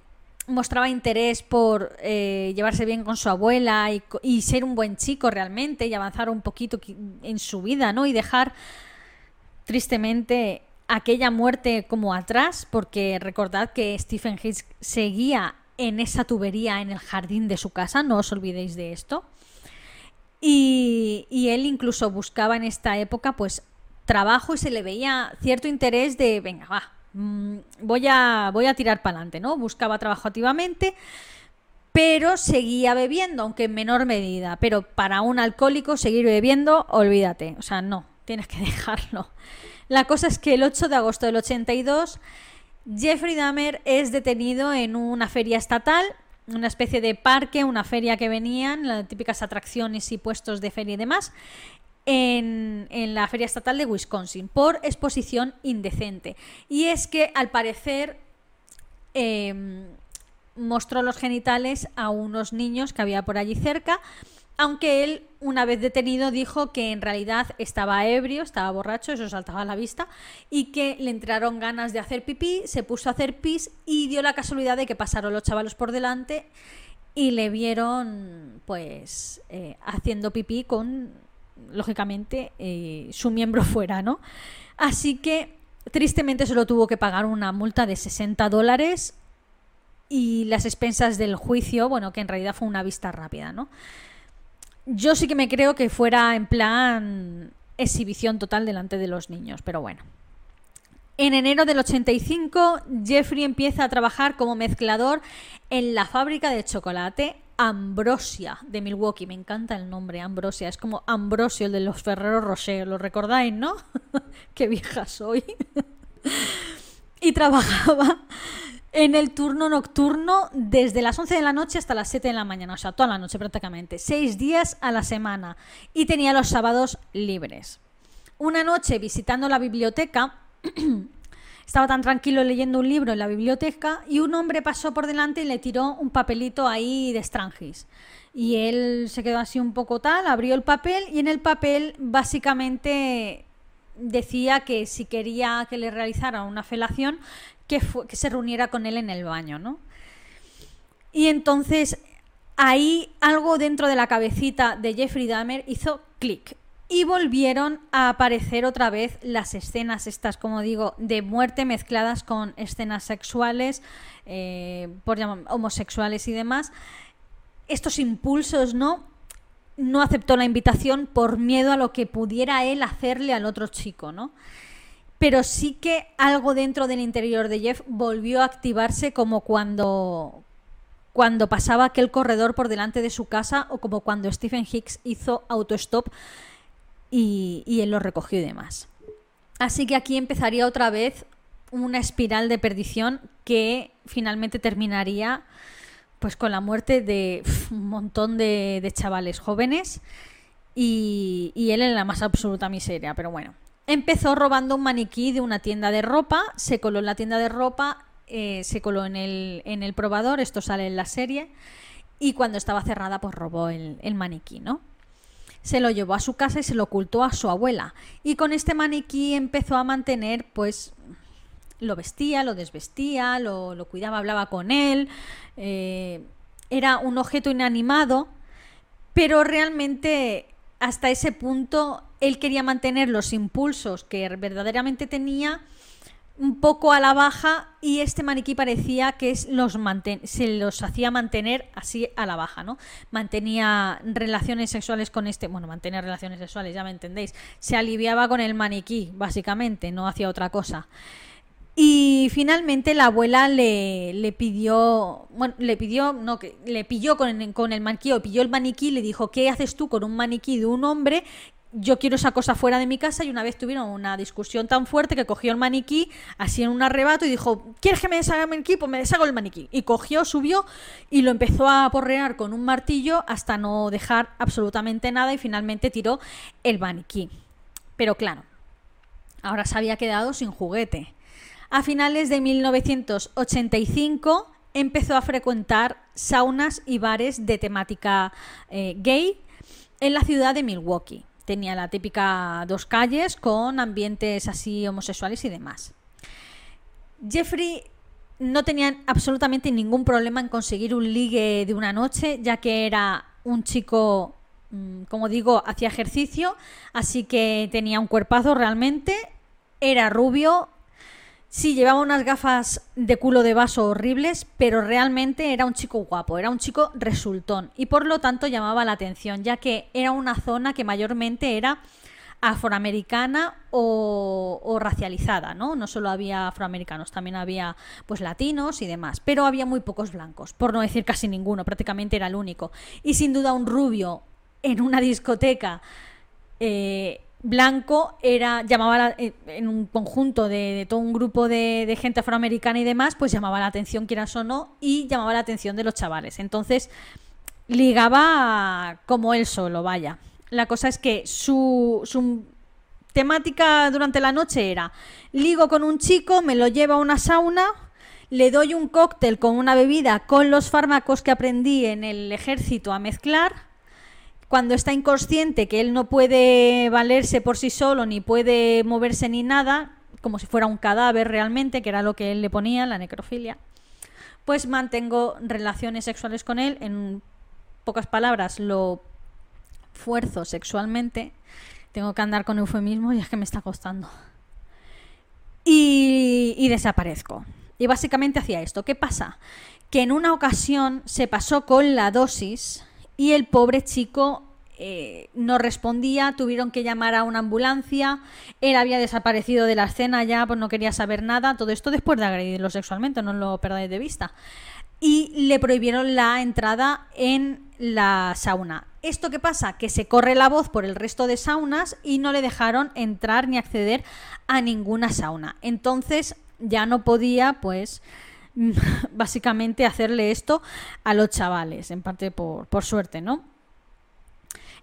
mostraba interés por eh, llevarse bien con su abuela y, ser un buen chico realmente y avanzar un poquito en su vida, ¿no? Y dejar tristemente aquella muerte como atrás, porque recordad que Stephen Hicks seguía en esa tubería en el jardín de su casa, no os olvidéis de esto. Y, él incluso buscaba en esta época pues trabajo y se le veía cierto interés de, venga, va, mm, voy a, voy a tirar para adelante, ¿no? Buscaba trabajo activamente, pero seguía bebiendo, aunque en menor medida. Pero para un alcohólico seguir bebiendo, olvídate, o sea, no, tienes que dejarlo. La cosa es que el 8 de agosto del 82 Jeffrey Dahmer es detenido en una feria estatal, una especie de parque, una feria que venían, las típicas atracciones y puestos de feria y demás, en, la feria estatal de Wisconsin por exposición indecente. Y es que al parecer em, mostró los genitales a unos niños que había por allí cerca aunque él, una vez detenido, dijo que en realidad estaba ebrio, estaba borracho, eso saltaba a la vista, y que le entraron ganas de hacer pipí, se puso a hacer pis y dio la casualidad de que pasaron los chavalos por delante y le vieron, pues, eh, haciendo pipí con lógicamente, eh, su miembro fuera, ¿no? Así que, tristemente, solo tuvo que pagar una multa de 60 dólares y las expensas del juicio, bueno, que en realidad fue una vista rápida, ¿no? Yo sí que me creo que fuera en plan exhibición total delante de los niños, pero bueno. En enero del 85, Jeffrey empieza a trabajar como mezclador en la fábrica de chocolate Ambrosia de Milwaukee. Me encanta el nombre, Ambrosia. Es como Ambrosio, el de los Ferreros Rocher. ¿Lo recordáis, no? Qué vieja soy. y trabajaba en el turno nocturno desde las 11 de la noche hasta las 7 de la mañana, o sea, toda la noche prácticamente, seis días a la semana y tenía los sábados libres. Una noche visitando la biblioteca, estaba tan tranquilo leyendo un libro en la biblioteca y un hombre pasó por delante y le tiró un papelito ahí de Strangis. Y él se quedó así un poco tal, abrió el papel y en el papel básicamente decía que si quería que le realizara una felación, que, se reuniera con él en el baño, ¿no? Y entonces ahí algo dentro de la cabecita de Jeffrey Dahmer hizo clic. Y volvieron a aparecer otra vez las escenas estas, como digo, de muerte mezcladas con escenas sexuales, eh, por homosexuales y demás. Estos impulsos, ¿no? No aceptó la invitación por miedo a lo que pudiera él hacerle al otro chico, ¿no? Pero sí que algo dentro del interior de Jeff volvió a activarse como cuando, cuando pasaba aquel corredor por delante de su casa o como cuando Stephen Hicks hizo autostop y, y él lo recogió y demás. Así que aquí empezaría otra vez una espiral de perdición que finalmente terminaría pues con la muerte de un montón de, chavales jóvenes y, él en la más absoluta miseria. Pero bueno, empezó robando un maniquí de una tienda de ropa, se coló en la tienda de ropa, eh, se coló en el, en el probador, esto sale en la serie, y cuando estaba cerrada pues robó el, el maniquí, ¿no? Se lo llevó a su casa y se lo ocultó a su abuela. Y con este maniquí empezó a mantener, pues, lo vestía, lo desvestía, lo, lo cuidaba, hablaba con él. Eh, era un objeto inanimado, pero realmente hasta ese punto él quería mantener los impulsos que verdaderamente tenía un poco a la baja y este maniquí parecía que se los hacía mantener así a la baja, ¿no? Mantenía relaciones sexuales con este, bueno, mantener relaciones sexuales, ya me entendéis. Se aliviaba con el maniquí, básicamente, no hacía otra cosa. Y finalmente la abuela le, le, pidió, bueno, le pidió, no, que le pilló con, con el maniquí o pilló el maniquí y le dijo, ¿qué haces tú con un maniquí de un hombre yo quiero esa cosa fuera de mi casa y una vez tuvieron una discusión tan fuerte que cogió el maniquí así en un arrebato y dijo, ¿quieres que me deshaga el maniquí? Pues me deshago el maniquí. Y cogió, subió y lo empezó a porrear con un martillo hasta no dejar absolutamente nada y finalmente tiró el maniquí. Pero claro, ahora se había quedado sin juguete. A finales de 1985 empezó a frecuentar saunas y bares de temática eh, gay en la ciudad de Milwaukee tenía la típica dos calles con ambientes así homosexuales y demás. Jeffrey no tenía absolutamente ningún problema en conseguir un ligue de una noche, ya que era un chico, mm, como digo, hacía ejercicio, así que tenía un cuerpazo realmente, era rubio, Sí, llevaba unas gafas de culo de vaso horribles, pero realmente era un chico guapo, era un chico resultón y por lo tanto llamaba la atención, ya que era una zona que mayormente era afroamericana o, racializada, ¿no? No solo había afroamericanos, también había pues latinos y demás, pero había muy pocos blancos, por no decir casi ninguno, prácticamente era el único. Y sin duda un rubio en una discoteca eh, blanco era llamaba eh, en un conjunto de, todo un grupo de, gente afroamericana y demás pues llamaba la atención quieras o no y llamaba la atención de los chavales. Entonces ligaba como él solo vaya. La cosa es que su, su temática durante la noche era ligo con un chico me lo llevo a una sauna le doy un cóctel con una bebida con los fármacos que aprendí en el ejército a mezclar cuando está inconsciente, que él no puede valerse por sí solo, ni puede moverse ni nada, como si fuera un cadáver realmente, que era lo que él le ponía, la necrofilia, pues mantengo relaciones sexuales con él, en pocas palabras lo fuerzo sexualmente, tengo que andar con eufemismos y es que me está costando. Y, y desaparezco. Y básicamente hacía esto. ¿Qué pasa? Que en una ocasión se pasó con la dosis y el pobre chico eh, no respondía, tuvieron que llamar a una ambulancia, él había desaparecido de la escena ya, pues no quería saber nada, todo esto después de agredirlo sexualmente, no lo perdáis de vista. Y le prohibieron la entrada en la sauna. ¿Esto qué pasa? Que se corre la voz por el resto de saunas y no le dejaron entrar ni acceder a ninguna sauna. Entonces ya no podía, pues, básicamente hacerle esto a los chavales, en parte por, por suerte, ¿no?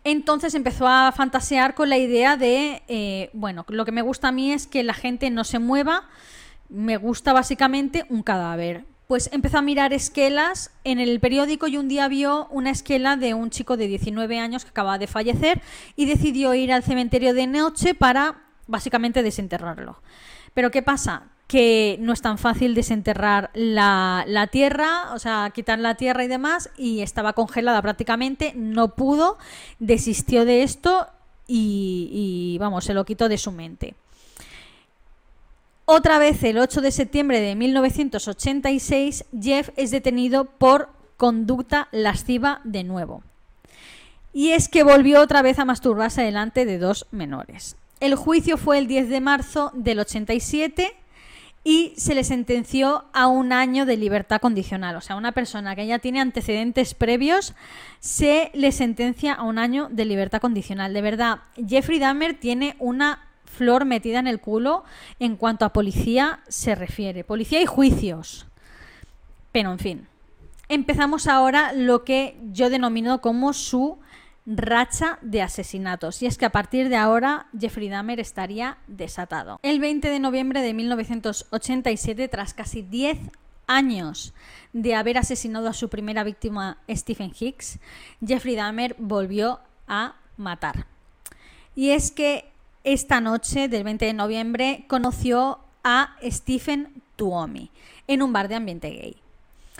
Entonces empezó a fantasear con la idea de, eh, bueno, lo que me gusta a mí es que la gente no se mueva, me gusta básicamente un cadáver. Pues empezó a mirar esquelas en el periódico y un día vio una esquela de un chico de 19 años que acababa de fallecer y decidió ir al cementerio de noche para básicamente desenterrarlo. Pero ¿qué pasa? Que no es tan fácil desenterrar la, tierra, o sea, quitar la tierra y demás, y estaba congelada prácticamente, no pudo, desistió de esto y, y vamos, se lo quitó de su mente. Otra vez, el 8 de septiembre de 1986, Jeff es detenido por conducta lasciva de nuevo. Y es que volvió otra vez a masturbarse delante de dos menores. El juicio fue el 10 de marzo del 87 y se le sentenció a un año de libertad condicional. O sea, una persona que ya tiene antecedentes previos se le sentencia a un año de libertad condicional. De verdad, Jeffrey Dahmer tiene una flor metida en el culo en cuanto a policía se refiere. Policía y juicios. Pero en fin. Empezamos ahora lo que yo denomino como su racha de asesinatos. Y es que a partir de ahora Jeffrey Dahmer estaría desatado. El 20 de noviembre de 1987, tras casi 10 años de haber asesinado a su primera víctima, Stephen Hicks, Jeffrey Dahmer volvió a matar. Y es que esta noche del 20 de noviembre conoció a Stephen Tuomi en un bar de ambiente gay.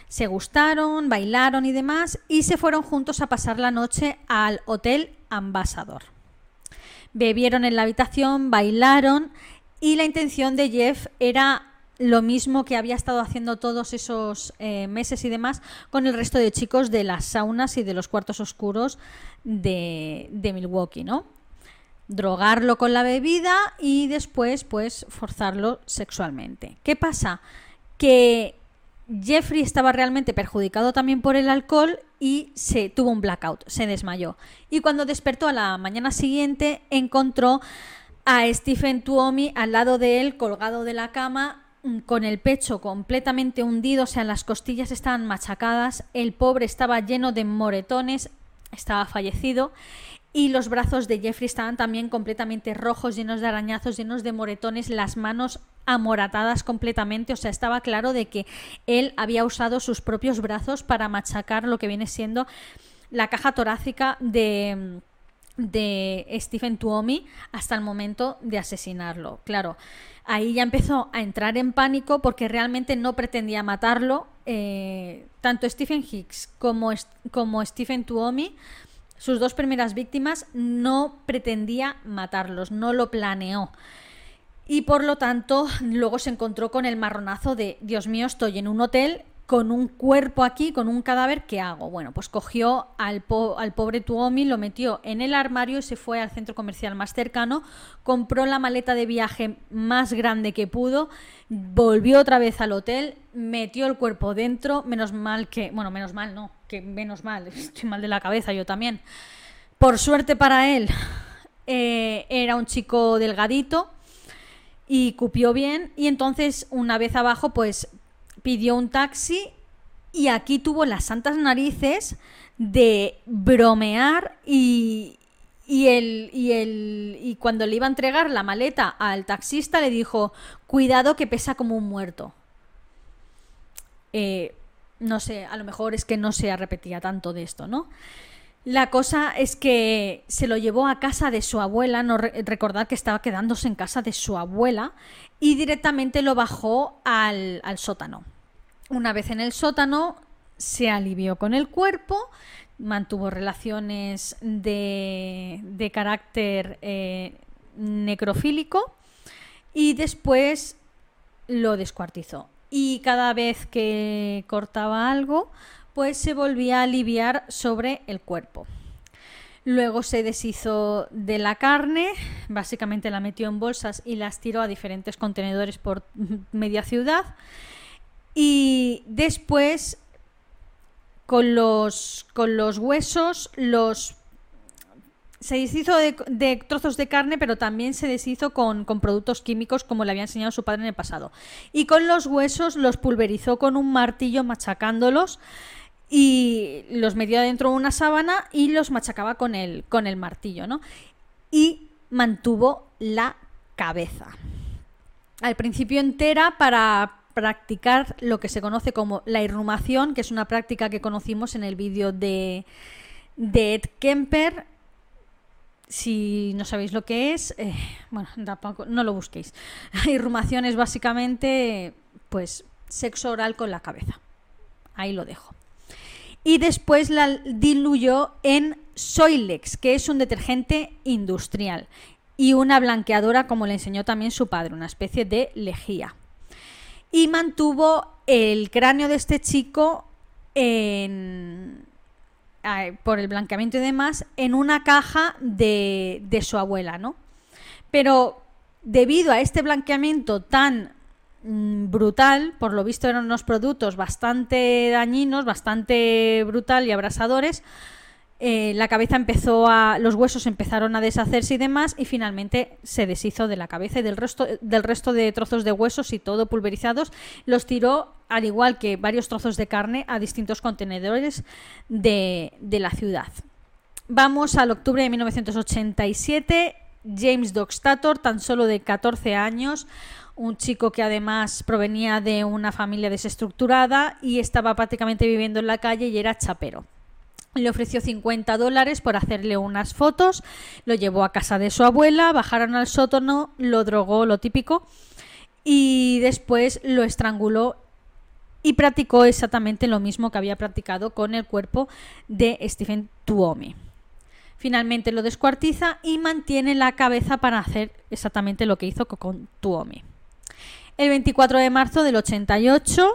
Se gustaron, bailaron y demás y se fueron juntos a pasar la noche al Hotel Ambassador. Bebieron en la habitación, bailaron y la intención de Jeff era lo mismo que había estado haciendo todos esos eh, meses y demás con el resto de chicos de las saunas y de los cuartos oscuros de, de Milwaukee, ¿no? Drogarlo con la bebida y después, pues, forzarlo sexualmente. ¿Qué pasa? Que Jeffrey estaba realmente perjudicado también por el alcohol y se tuvo un blackout, se desmayó. Y cuando despertó a la mañana siguiente encontró a Stephen Tuomi al lado de él, colgado de la cama, mm, con el pecho completamente hundido, o sea, las costillas estaban machacadas, el pobre estaba lleno de moretones, estaba fallecido y los brazos de Jeffrey estaban también completamente rojos, llenos de arañazos, llenos de moretones, las manos amoratadas completamente, o sea, estaba claro de que él había usado sus propios brazos para machacar lo que viene siendo la caja torácica de Stephen Tuomi hasta el momento de asesinarlo. Claro, ahí ya empezó a entrar en pánico porque realmente no pretendía matarlo. Eh, tanto Stephen Hicks como, como Stephen Tuomi sus dos primeras víctimas no pretendía matarlos, no lo planeó. Y por lo tanto, luego se encontró con el marronazo de, Dios mío, estoy en un hotel con un cuerpo aquí, con un cadáver, ¿qué hago? Bueno, pues cogió al, al, pobre Tuomi, lo metió en el armario y se fue al centro comercial más cercano, compró la maleta de viaje más grande que pudo, volvió otra vez al hotel, metió el cuerpo dentro, menos mal que, bueno, menos mal no, que menos mal, estoy mal de la cabeza yo también. Por suerte para él, eh, era un chico delgadito y cupió bien y entonces una vez abajo pues pidió un taxi y aquí tuvo las santas narices de bromear y, y, el, y, el, y cuando le iba a entregar la maleta al taxista le dijo, cuidado que pesa como un muerto. Eh, no sé, a lo mejor es que no se repetía tanto de esto, ¿no? La cosa es que se lo llevó a casa de su abuela, no recordar que estaba quedándose en casa de su abuela, y directamente lo bajó al, al sótano. Una vez en el sótano, se alivió con el cuerpo, mantuvo relaciones de, de carácter eh, necrofílico y después lo descuartizó. Y cada vez que cortaba algo, pues se volvía a aliviar sobre el cuerpo. Luego se deshizo de la carne, básicamente la metió en bolsas y las tiró a diferentes contenedores por media ciudad. Y después, con los, con los huesos, los se deshizo de, trozos de carne, pero también se deshizo con, con, productos químicos, como le había enseñado su padre en el pasado. Y con los huesos los pulverizó con un martillo, machacándolos y los metió dentro de una sábana y los machacaba con el, con el martillo, ¿no? Y mantuvo la cabeza. Al principio entera para practicar lo que se conoce como la irrumación, que es una práctica que conocimos en el vídeo de, de Ed Kemper. Si no sabéis lo que es, eh, bueno, no lo busquéis. Irrumación es básicamente, pues, sexo oral con la cabeza. Ahí lo dejo y después la diluyó en Soilex, que es un detergente industrial, y una blanqueadora, como le enseñó también su padre, una especie de lejía. Y mantuvo el cráneo de este chico por el blanqueamiento y demás en una caja de, de su abuela, ¿no? Pero debido a este blanqueamiento tan brutal, por lo visto eran unos productos bastante dañinos, bastante brutal y abrasadores. Eh, la cabeza empezó a. los huesos empezaron a deshacerse y demás, y finalmente se deshizo de la cabeza y del resto, del resto de trozos de huesos y todo pulverizados. Los tiró, al igual que varios trozos de carne, a distintos contenedores de, de la ciudad. Vamos al octubre de 1987. James Dockstator, tan solo de 14 años, un chico que además provenía de una familia desestructurada y estaba prácticamente viviendo en la calle y era chapero. Le ofreció 50 dólares por hacerle unas fotos, lo llevó a casa de su abuela, bajaron al sótano, lo drogó, lo típico, y después lo estranguló y practicó exactamente lo mismo que había practicado con el cuerpo de Stephen Tuomi. Finalmente lo descuartiza y mantiene la cabeza para hacer exactamente lo que hizo con Tuomi. El 24 de marzo del 88,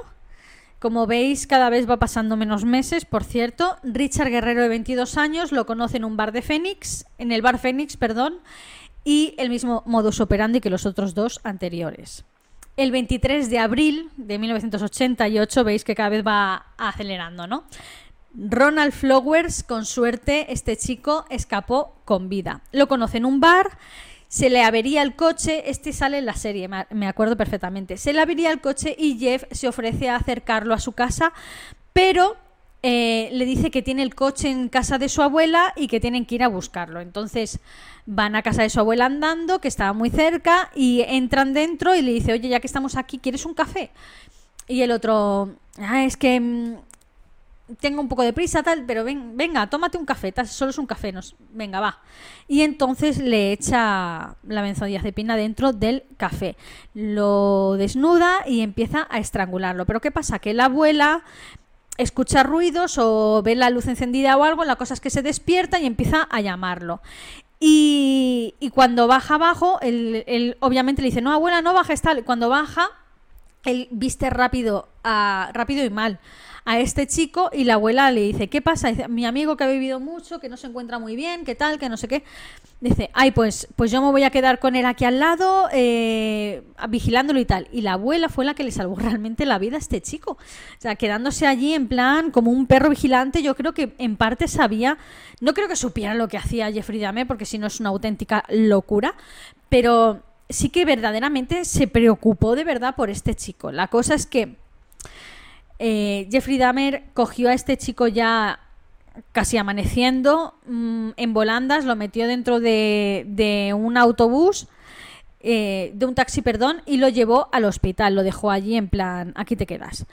como veis, cada vez va pasando menos meses, por cierto. Richard Guerrero, de 22 años, lo conoce en un bar de Fénix, en el bar Fénix, perdón, y el mismo modus operandi que los otros dos anteriores. El 23 de abril de 1988, veis que cada vez va acelerando, ¿no? Ronald Flowers, con suerte, este chico escapó con vida. Lo conoce en un bar se le avería el coche, este sale en la serie, me acuerdo perfectamente, se le avería el coche y Jeff se ofrece a acercarlo a su casa, pero eh, le dice que tiene el coche en casa de su abuela y que tienen que ir a buscarlo. Entonces van a casa de su abuela andando, que estaba muy cerca, y entran dentro y le dice, oye, ya que estamos aquí, ¿quieres un café? Y el otro, ah, es que mm, tengo un poco de prisa, tal, pero ven, venga, tómate un café, solo es un café, nos, venga, va. Y entonces le echa la benzodiazepina dentro del café, lo desnuda y empieza a estrangularlo. Pero ¿qué pasa? Que la abuela escucha ruidos o ve la luz encendida o algo, la cosa es que se despierta y empieza a llamarlo. Y, cuando baja abajo, él, obviamente le dice, no, abuela, no bajes tal. Cuando baja, él viste rápido, rápido y mal a este chico y la abuela le dice, ¿qué pasa? Mi amigo que ha vivido mucho, que no se encuentra muy bien, que tal, que no sé qué. Dice, ay, pues, pues yo me voy a quedar con él aquí al lado, eh, vigilándolo y tal. Y la abuela fue la que le salvó realmente la vida a este chico. O sea, quedándose allí en plan como un perro vigilante, yo creo que en parte sabía, no creo que supiera lo que hacía Jeffrey Dahmer, porque si no es una auténtica locura, pero sí que verdaderamente se preocupó de verdad por este chico. La cosa es que eh, Jeffrey Dahmer cogió a este chico ya casi amaneciendo mm, en volandas, lo metió dentro de, un autobús, eh, de un taxi, perdón, y lo llevó al hospital, lo dejó allí en plan, aquí te quedas.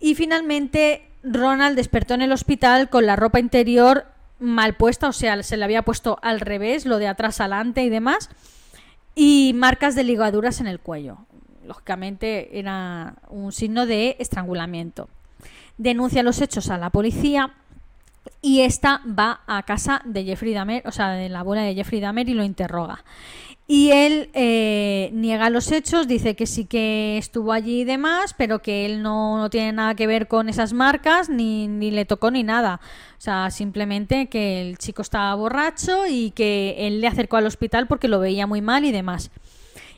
Y finalmente Ronald despertó en el hospital con la ropa interior mal puesta, o sea, se le había puesto al revés, lo de atrás adelante y demás, y marcas de ligaduras en el cuello lógicamente era un signo de estrangulamiento. denuncia los hechos a la policía y esta va a casa de Jeffrey Dahmer, o sea, de la abuela de Jeffrey Dahmer y lo interroga. Y él eh, niega los hechos, dice que sí que estuvo allí y demás, pero que él no, no tiene nada que ver con esas marcas, ni, ni, le tocó ni nada. O sea, simplemente que el chico estaba borracho y que él le acercó al hospital porque lo veía muy mal y demás.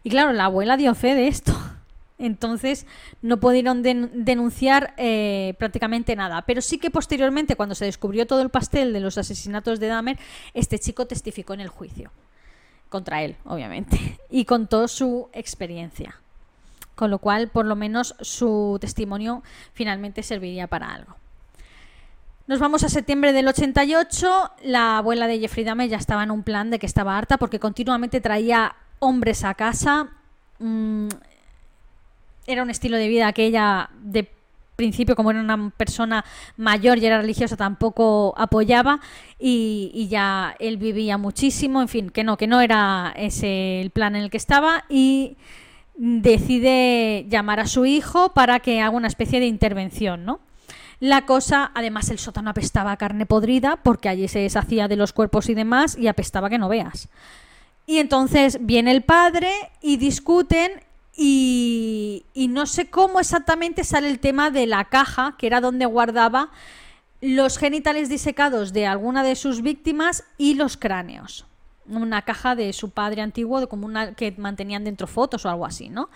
Y claro, la abuela dio fe de esto. Entonces no pudieron denunciar eh, prácticamente nada. Pero sí que posteriormente, cuando se descubrió todo el pastel de los asesinatos de Dahmer, este chico testificó en el juicio. Contra él, obviamente. Y contó su experiencia. Con lo cual, por lo menos, su testimonio finalmente serviría para algo. Nos vamos a septiembre del 88. La abuela de Jeffrey Dahmer ya estaba en un plan de que estaba harta porque continuamente traía hombres a casa. Mm, era un estilo de vida que ella de principio como era una persona mayor y era religiosa tampoco apoyaba y, ya él vivía muchísimo en fin que no que no era ese el plan en el que estaba y decide llamar a su hijo para que haga una especie de intervención no la cosa además el sótano apestaba a carne podrida porque allí se deshacía de los cuerpos y demás y apestaba que no veas y entonces viene el padre y discuten y, no sé cómo exactamente sale el tema de la caja, que era donde guardaba los genitales disecados de alguna de sus víctimas y los cráneos. Una caja de su padre antiguo, como una que mantenían dentro fotos o algo así, ¿no?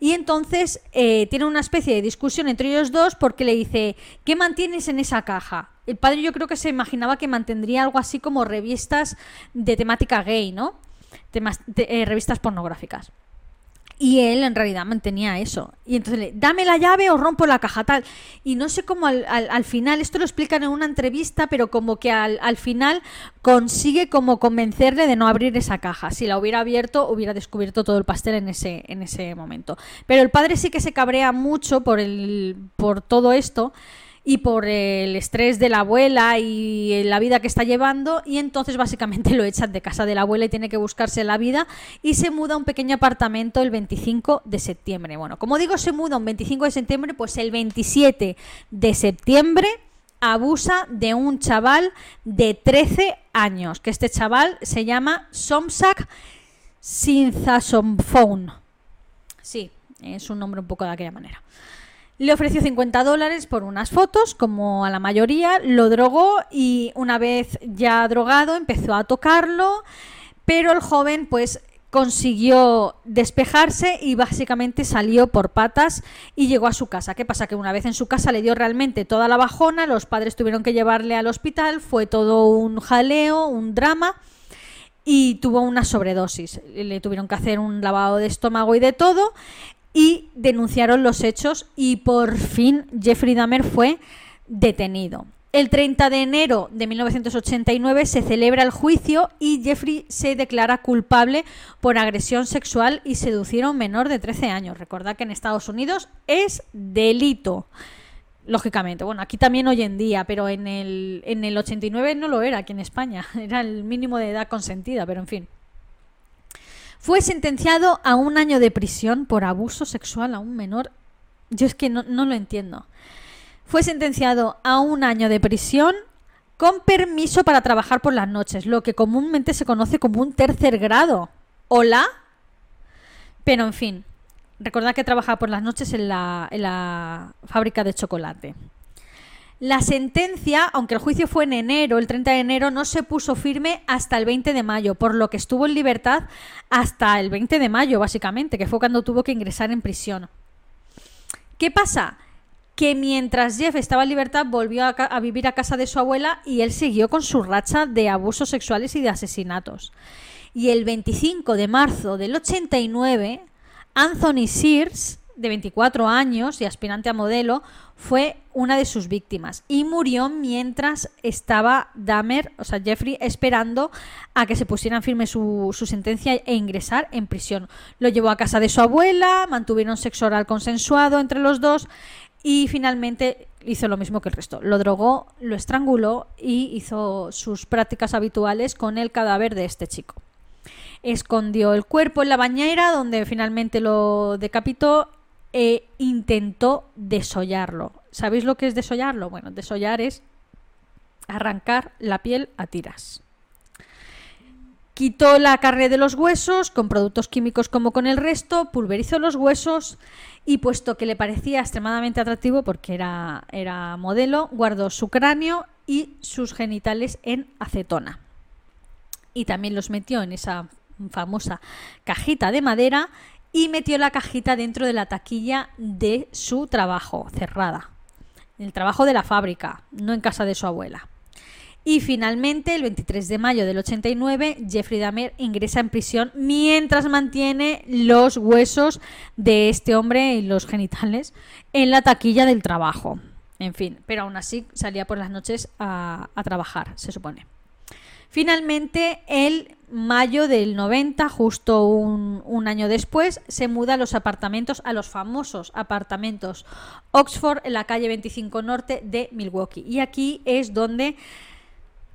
Y entonces eh, tiene una especie de discusión entre ellos dos porque le dice, ¿qué mantienes en esa caja? El padre yo creo que se imaginaba que mantendría algo así como revistas de temática gay, ¿no? Temas, eh, revistas pornográficas. Y él en realidad mantenía eso. Y entonces le, dame la llave o rompo la caja tal. Y no sé cómo al, al, final, esto lo explican en una entrevista, pero como que al, al, final consigue como convencerle de no abrir esa caja. Si la hubiera abierto, hubiera descubierto todo el pastel en ese, en ese momento. Pero el padre sí que se cabrea mucho por, el, por todo esto y por el estrés de la abuela y la vida que está llevando y entonces básicamente lo echan de casa de la abuela y tiene que buscarse la vida y se muda a un pequeño apartamento el 25 de septiembre. Bueno, como digo, se muda un 25 de septiembre, pues el 27 de septiembre abusa de un chaval de 13 años, que este chaval se llama Somsak Sinzasomphone. Sí, es un nombre un poco de aquella manera. Le ofreció 50 dólares por unas fotos, como a la mayoría, lo drogó y una vez ya drogado empezó a tocarlo, pero el joven pues consiguió despejarse y básicamente salió por patas y llegó a su casa. ¿Qué pasa? Que una vez en su casa le dio realmente toda la bajona, los padres tuvieron que llevarle al hospital, fue todo un jaleo, un drama y tuvo una sobredosis. Le tuvieron que hacer un lavado de estómago y de todo y denunciaron los hechos y por fin Jeffrey Dahmer fue detenido. El 30 de enero de 1989 se celebra el juicio y Jeffrey se declara culpable por agresión sexual y seducir a un menor de 13 años. Recordad que en Estados Unidos es delito. Lógicamente, bueno, aquí también hoy en día, pero en el, en el 89 no lo era, aquí en España. Era el mínimo de edad consentida, pero en fin. Fue sentenciado a un año de prisión por abuso sexual a un menor. Yo es que no, lo entiendo. Fue sentenciado a un año de prisión con permiso para trabajar por las noches, lo que comúnmente se conoce como un tercer grado. ¿Hola? Pero en fin, recordad que trabajaba por las noches en la, en la fábrica de chocolate. La sentencia, aunque el juicio fue en enero, el 30 de enero, no se puso firme hasta el 20 de mayo, por lo que estuvo en libertad hasta el 20 de mayo, básicamente, que fue cuando tuvo que ingresar en prisión. ¿Qué pasa? Que mientras Jeff estaba en libertad volvió a, vivir a casa de su abuela y él siguió con su racha de abusos sexuales y de asesinatos. Y el 25 de marzo del 89, Anthony Sears, de 24 años y aspirante a modelo, fue una de sus víctimas y murió mientras estaba Dahmer, o sea, Jeffrey, esperando a que se pusieran firme su, su, sentencia e ingresar en prisión. Lo llevó a casa de su abuela, mantuvieron sexo oral consensuado entre los dos y finalmente hizo lo mismo que el resto. Lo drogó, lo estranguló y hizo sus prácticas habituales con el cadáver de este chico. Escondió el cuerpo en la bañera donde finalmente lo decapitó e intentó desollarlo. ¿Sabéis lo que es desollarlo? Bueno, desollar es arrancar la piel a tiras. Quitó la carne de los huesos con productos químicos como con el resto, pulverizó los huesos y puesto que le parecía extremadamente atractivo porque era, era modelo, guardó su cráneo y sus genitales en acetona. Y también los metió en esa famosa cajita de madera y metió la cajita dentro de la taquilla de su trabajo, cerrada. El trabajo de la fábrica, no en casa de su abuela. Y finalmente, el 23 de mayo del 89, Jeffrey Dahmer ingresa en prisión mientras mantiene los huesos de este hombre y los genitales en la taquilla del trabajo. En fin, pero aún así salía por las noches a, a trabajar, se supone. Finalmente, el mayo del 90, justo un, año después, se muda a los apartamentos, a los famosos apartamentos Oxford en la calle 25 Norte de Milwaukee. Y aquí es donde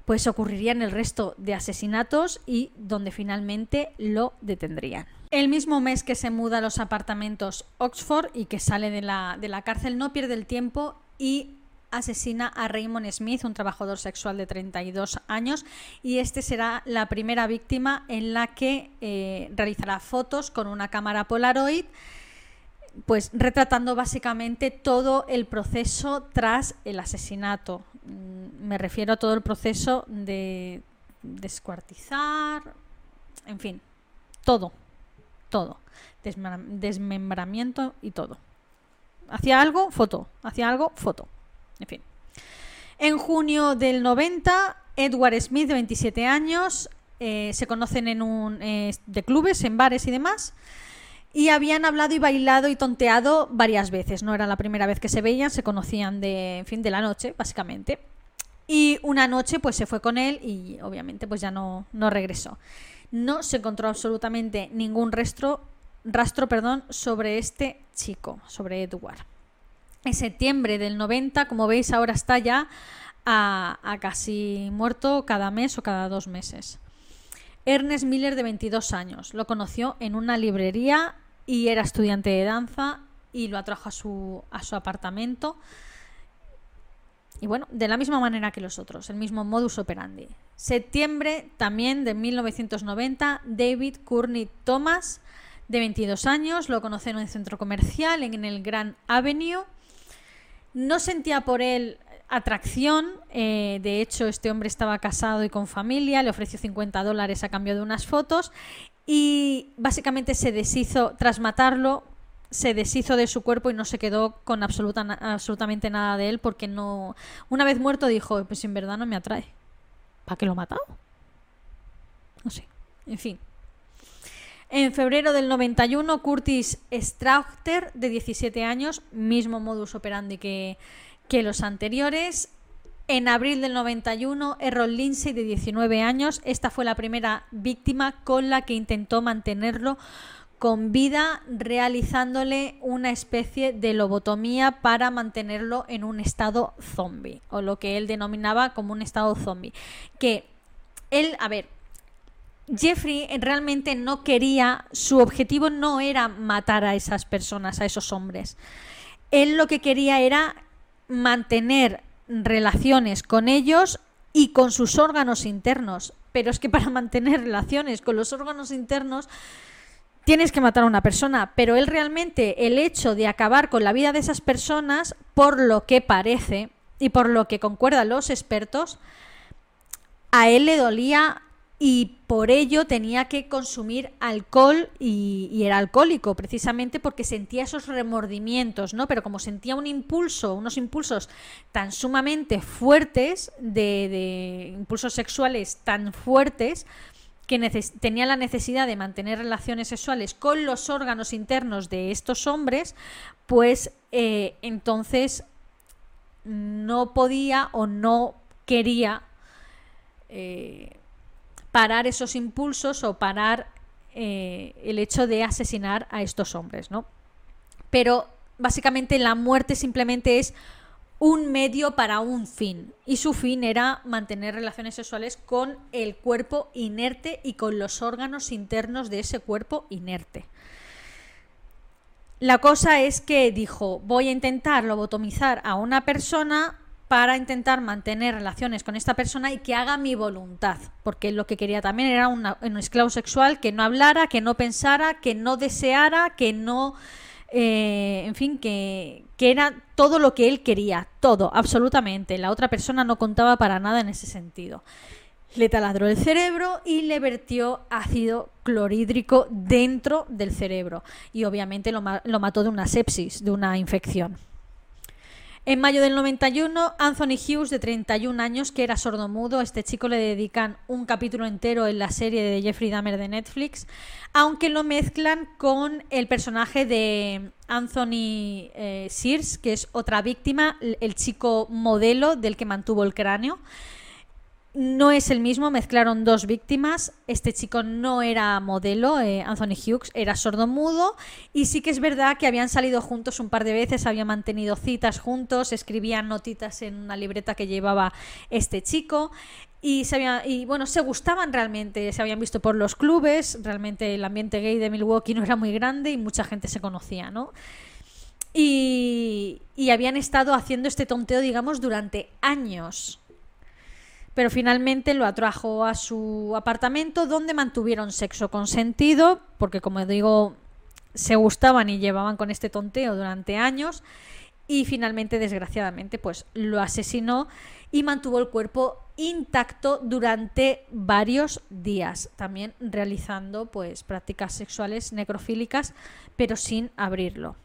pues ocurrirían el resto de asesinatos y donde finalmente lo detendrían. El mismo mes que se muda a los apartamentos Oxford y que sale de la, de la cárcel, no pierde el tiempo y asesina a Raymond Smith, un trabajador sexual de 32 años, y este será la primera víctima en la que eh, realizará fotos con una cámara Polaroid, pues retratando básicamente todo el proceso tras el asesinato. Mm, me refiero a todo el proceso de descuartizar, en fin, todo, todo, desmembramiento y todo. Hacía algo, foto, hacía algo, foto. En fin. En junio del 90, Edward Smith, de 27 años, eh, se conocen en un eh, de clubes, en bares y demás. Y habían hablado y bailado y tonteado varias veces. No era la primera vez que se veían, se conocían de, fin, de la noche, básicamente. Y una noche pues se fue con él y obviamente pues ya no, no regresó. No se encontró absolutamente ningún rastro, rastro perdón, sobre este chico, sobre Edward en septiembre del 90, como veis ahora está ya a, casi muerto cada mes o cada dos meses. Ernest Miller de 22 años, lo conoció en una librería y era estudiante de danza y lo atrajo a su, a su apartamento. Y bueno, de la misma manera que los otros, el mismo modus operandi. Septiembre también de 1990, David Courtney Thomas, de 22 años, lo conoció en un centro comercial en el Grand Avenue no sentía por él atracción. Eh, de hecho, este hombre estaba casado y con familia, le ofreció 50 dólares a cambio de unas fotos y básicamente se deshizo, tras matarlo, se deshizo de su cuerpo y no se quedó con absolutamente nada de él porque no... Una vez muerto dijo, pues en verdad no me atrae. ¿Para qué lo ha matado? No sé. En fin. En febrero del 91, Curtis Strauchter, de 17 años, mismo modus operandi que, que los anteriores. En abril del 91, Errol Lindsay, de 19 años. Esta fue la primera víctima con la que intentó mantenerlo con vida realizándole una especie de lobotomía para mantenerlo en un estado zombie, o lo que él denominaba como un estado zombie. Que él, a ver, Jeffrey realmente no quería, su objetivo no era matar a esas personas, a esos hombres. Él lo que quería era mantener relaciones con ellos y con sus órganos internos. Pero es que para mantener relaciones con los órganos internos tienes que matar a una persona. Pero él realmente, el hecho de acabar con la vida de esas personas, por lo que parece y por lo que concuerdan los expertos, a él le dolía y por ello tenía que consumir alcohol y, era alcohólico precisamente porque sentía esos remordimientos, ¿no? Pero como sentía un impulso, unos impulsos tan sumamente fuertes, de, impulsos sexuales tan fuertes, que tenía la necesidad de mantener relaciones sexuales con los órganos internos de estos hombres, pues eh, entonces no podía o no quería eh, parar esos impulsos o parar eh, el hecho de asesinar a estos hombres, ¿no? Pero básicamente la muerte simplemente es un medio para un fin. Y su fin era mantener relaciones sexuales con el cuerpo inerte y con los órganos internos de ese cuerpo inerte. La cosa es que dijo, voy a intentar lobotomizar a una persona para intentar mantener relaciones con esta persona y que haga mi voluntad, porque lo que quería también era un esclavo sexual que no hablara, que no pensara, que no deseara, que no, eh, en fin, que, que era todo lo que él quería, todo, absolutamente. La otra persona no contaba para nada en ese sentido. Le taladró el cerebro y le vertió ácido clorhídrico dentro del cerebro y obviamente lo, lo mató de una sepsis, de una infección. En mayo del 91, Anthony Hughes, de 31 años, que era sordomudo, este chico le dedican un capítulo entero en la serie de Jeffrey Dahmer de Netflix, aunque lo mezclan con el personaje de Anthony eh, Sears, que es otra víctima, el chico modelo del que mantuvo el cráneo no es el mismo, mezclaron dos víctimas. Este chico no era modelo, eh, Anthony Hughes, era sordomudo. Y sí que es verdad que habían salido juntos un par de veces, habían mantenido citas juntos, escribían notitas en una libreta que llevaba este chico. Y, se y bueno, se gustaban realmente, se habían visto por los clubes, realmente el ambiente gay de Milwaukee no era muy grande y mucha gente se conocía, ¿no? Y, y habían estado haciendo este tonteo, digamos, durante años pero finalmente lo atrajo a su apartamento donde mantuvieron sexo consentido, porque como digo, se gustaban y llevaban con este tonteo durante años y finalmente desgraciadamente pues lo asesinó y mantuvo el cuerpo intacto durante varios días, también realizando pues prácticas sexuales necrofílicas, pero sin abrirlo.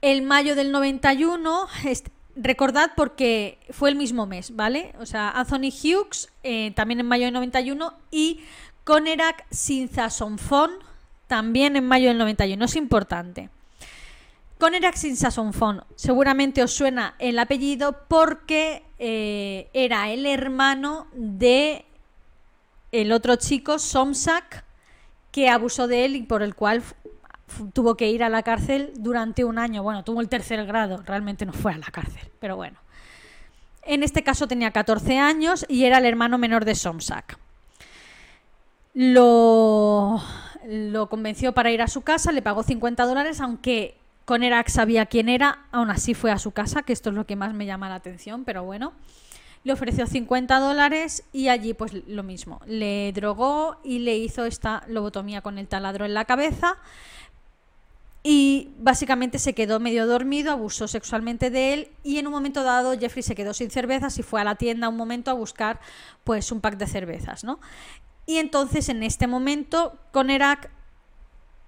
El mayo del 91, Recordad porque fue el mismo mes, ¿vale? O sea, Anthony Hughes, eh, también en mayo del 91, y Conerak Sinzasonfon, también en mayo del 91. Es importante. Conerak Sinzasonfon, seguramente os suena el apellido porque eh, era el hermano de el otro chico, Somsak, que abusó de él y por el cual tuvo que ir a la cárcel durante un año. Bueno, tuvo el tercer grado, realmente no fue a la cárcel, pero bueno. En este caso tenía 14 años y era el hermano menor de Somsak. Lo, convenció para ir a su casa, le pagó 50 dólares, aunque Conerak sabía quién era, aún así fue a su casa, que esto es lo que más me llama la atención, pero bueno. Le ofreció 50 dólares y allí pues lo mismo. Le drogó y le hizo esta lobotomía con el taladro en la cabeza y básicamente se quedó medio dormido, abusó sexualmente de él y en un momento dado Jeffrey se quedó sin cervezas y fue a la tienda un momento a buscar pues un pack de cervezas, ¿no? Y entonces en este momento Conerak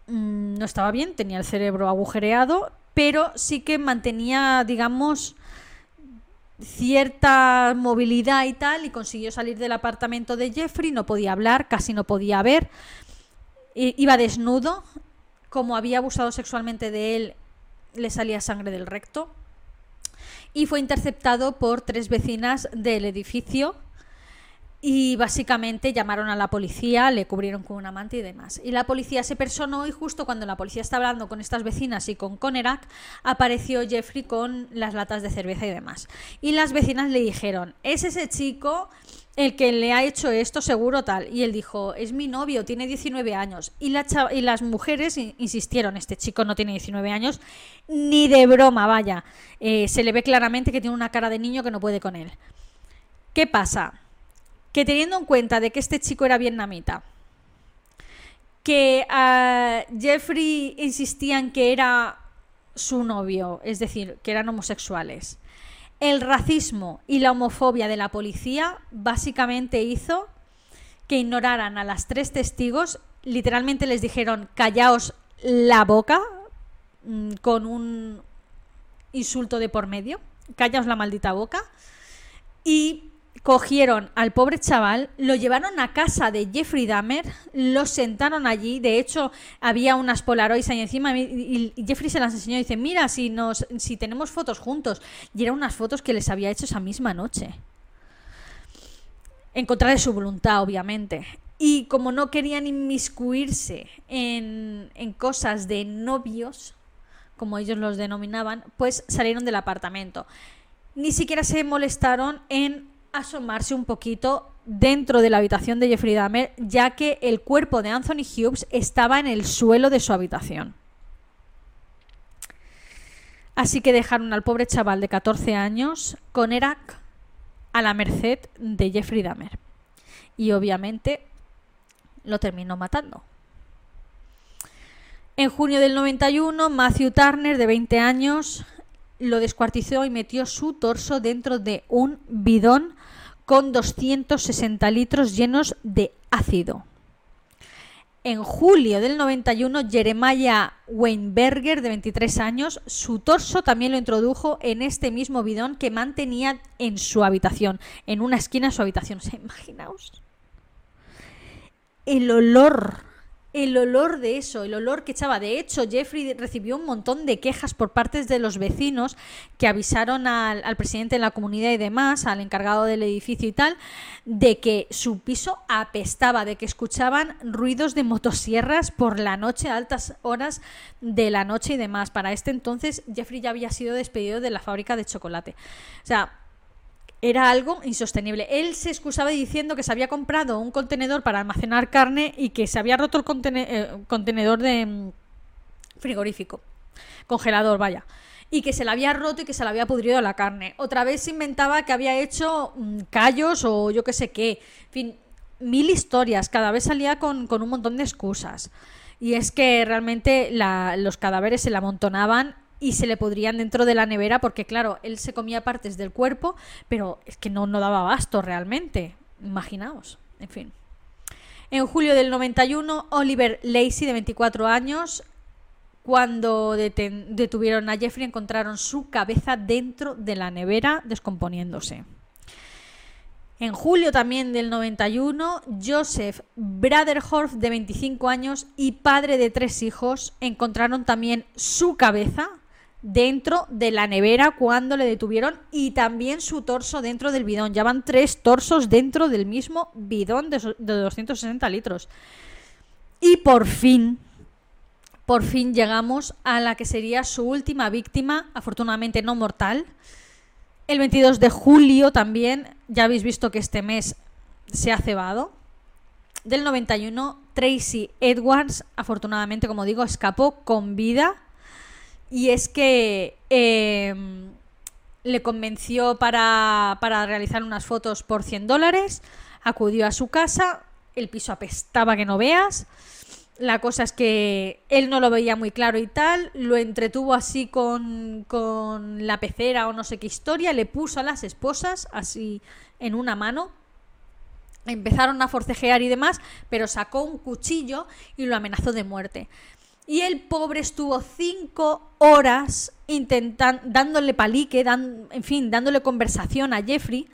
mmm, no estaba bien, tenía el cerebro agujereado, pero sí que mantenía, digamos, cierta movilidad y tal y consiguió salir del apartamento de Jeffrey, no podía hablar, casi no podía ver, iba desnudo como había abusado sexualmente de él, le salía sangre del recto. Y fue interceptado por tres vecinas del edificio y básicamente llamaron a la policía, le cubrieron con una manta y demás. Y la policía se personó y justo cuando la policía estaba hablando con estas vecinas y con Conerak, apareció Jeffrey con las latas de cerveza y demás. Y las vecinas le dijeron, es ese chico el que le ha hecho esto seguro tal. Y él dijo, es mi novio, tiene 19 años. Y, la y las mujeres insistieron, este chico no tiene 19 años, ni de broma, vaya. Eh, se le ve claramente que tiene una cara de niño que no puede con él. ¿Qué pasa? Que teniendo en cuenta de que este chico era vietnamita, que a Jeffrey insistía en que era su novio, es decir, que eran homosexuales, el racismo y la homofobia de la policía básicamente hizo que ignoraran a las tres testigos, literalmente les dijeron callaos la boca mm, con un insulto de por medio, callaos la maldita boca, y cogieron al pobre chaval, lo llevaron a casa de Jeffrey Dahmer, lo sentaron allí, de hecho había unas polaroids ahí encima y, Jeffrey se las enseñó y dice, mira, si, nos, si tenemos fotos juntos, y eran unas fotos que les había hecho esa misma noche. En contra de su voluntad, obviamente. Y como no querían inmiscuirse en, en cosas de novios, como ellos los denominaban, pues salieron del apartamento. Ni siquiera se molestaron en asomarse un poquito dentro de la habitación de Jeffrey Dahmer, ya que el cuerpo de Anthony Hughes estaba en el suelo de su habitación. Así que dejaron al pobre chaval de 14 años con Erak a la merced de Jeffrey Dahmer. Y obviamente lo terminó matando. En junio del 91, Matthew Turner, de 20 años, lo descuartizó y metió su torso dentro de un bidón con 260 litros llenos de ácido. En julio del 91, Jeremiah Weinberger, de 23 años, su torso también lo introdujo en este mismo bidón que mantenía en su habitación, en una esquina de su habitación. ¿Se imaginaos? El olor el olor de eso, el olor que echaba. De hecho, Jeffrey recibió un montón de quejas por parte de los vecinos que avisaron al, presidente de la comunidad y demás, al encargado del edificio y tal, de que su piso apestaba, de que escuchaban ruidos de motosierras por la noche, a altas horas de la noche y demás. Para este entonces, Jeffrey ya había sido despedido de la fábrica de chocolate. O sea, era algo insostenible. Él se excusaba diciendo que se había comprado un contenedor para almacenar carne y que se había roto el eh, contenedor de mm, frigorífico, congelador, vaya. Y que se le había roto y que se le había pudrido la carne. Otra vez se inventaba que había hecho mm, callos o yo qué sé qué. En fin, mil historias. Cada vez salía con, un montón de excusas. Y es que realmente los cadáveres se le amontonaban y se le podrían dentro de la nevera porque claro, él se comía partes del cuerpo, pero es que no, no daba abasto realmente. Imaginaos, en fin. En julio del 91, Oliver Lacey, de 24 años, cuando detuvieron a Jeffrey, encontraron su cabeza dentro de la nevera descomponiéndose. En julio también del 91, Joseph Braderhorf, de 25 años y padre de tres hijos, encontraron también su cabeza dentro de la nevera cuando le detuvieron y también su torso dentro del bidón. Ya van tres torsos dentro del mismo bidón de, 260 litros. Y por fin, por fin llegamos a la que sería su última víctima, afortunadamente no mortal. El 22 de julio también, ya habéis visto que este mes se ha cebado. Del 91, Tracy Edwards, afortunadamente, como digo, escapó con vida y es que em, le convenció para, realizar unas fotos por 100 dólares, acudió a su casa, el piso apestaba que no veas. La cosa es que él no lo veía muy claro y tal, lo entretuvo así con, con la pecera o no sé qué historia, le puso a las esposas así en una mano, empezaron a forcejear y demás, pero sacó un cuchillo y lo amenazó de muerte. Y el pobre estuvo cinco horas intentando, dándole palique, en fin, dándole conversación a Jeffrey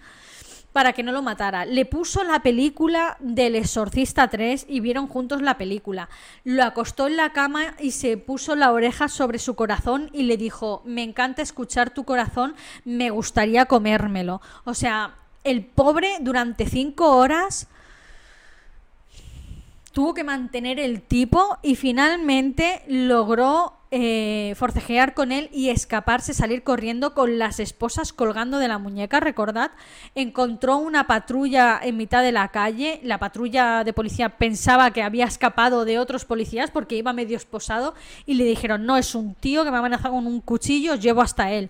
para que no lo matara. Le puso la película del Exorcista 3 y vieron juntos la película. Lo acostó en la cama y se puso la oreja sobre su corazón y le dijo, me encanta escuchar tu corazón, me gustaría comérmelo. O sea, el pobre durante cinco horas tuvo que mantener el tipo y finalmente logró eh, forcejear con él y escaparse, salir corriendo con las esposas colgando de la muñeca, recordad. Encontró una patrulla en mitad de la calle, la patrulla de policía pensaba que había escapado de otros policías porque iba medio esposado y le dijeron, no, es un tío que me ha amenazado con un cuchillo, llevo hasta él.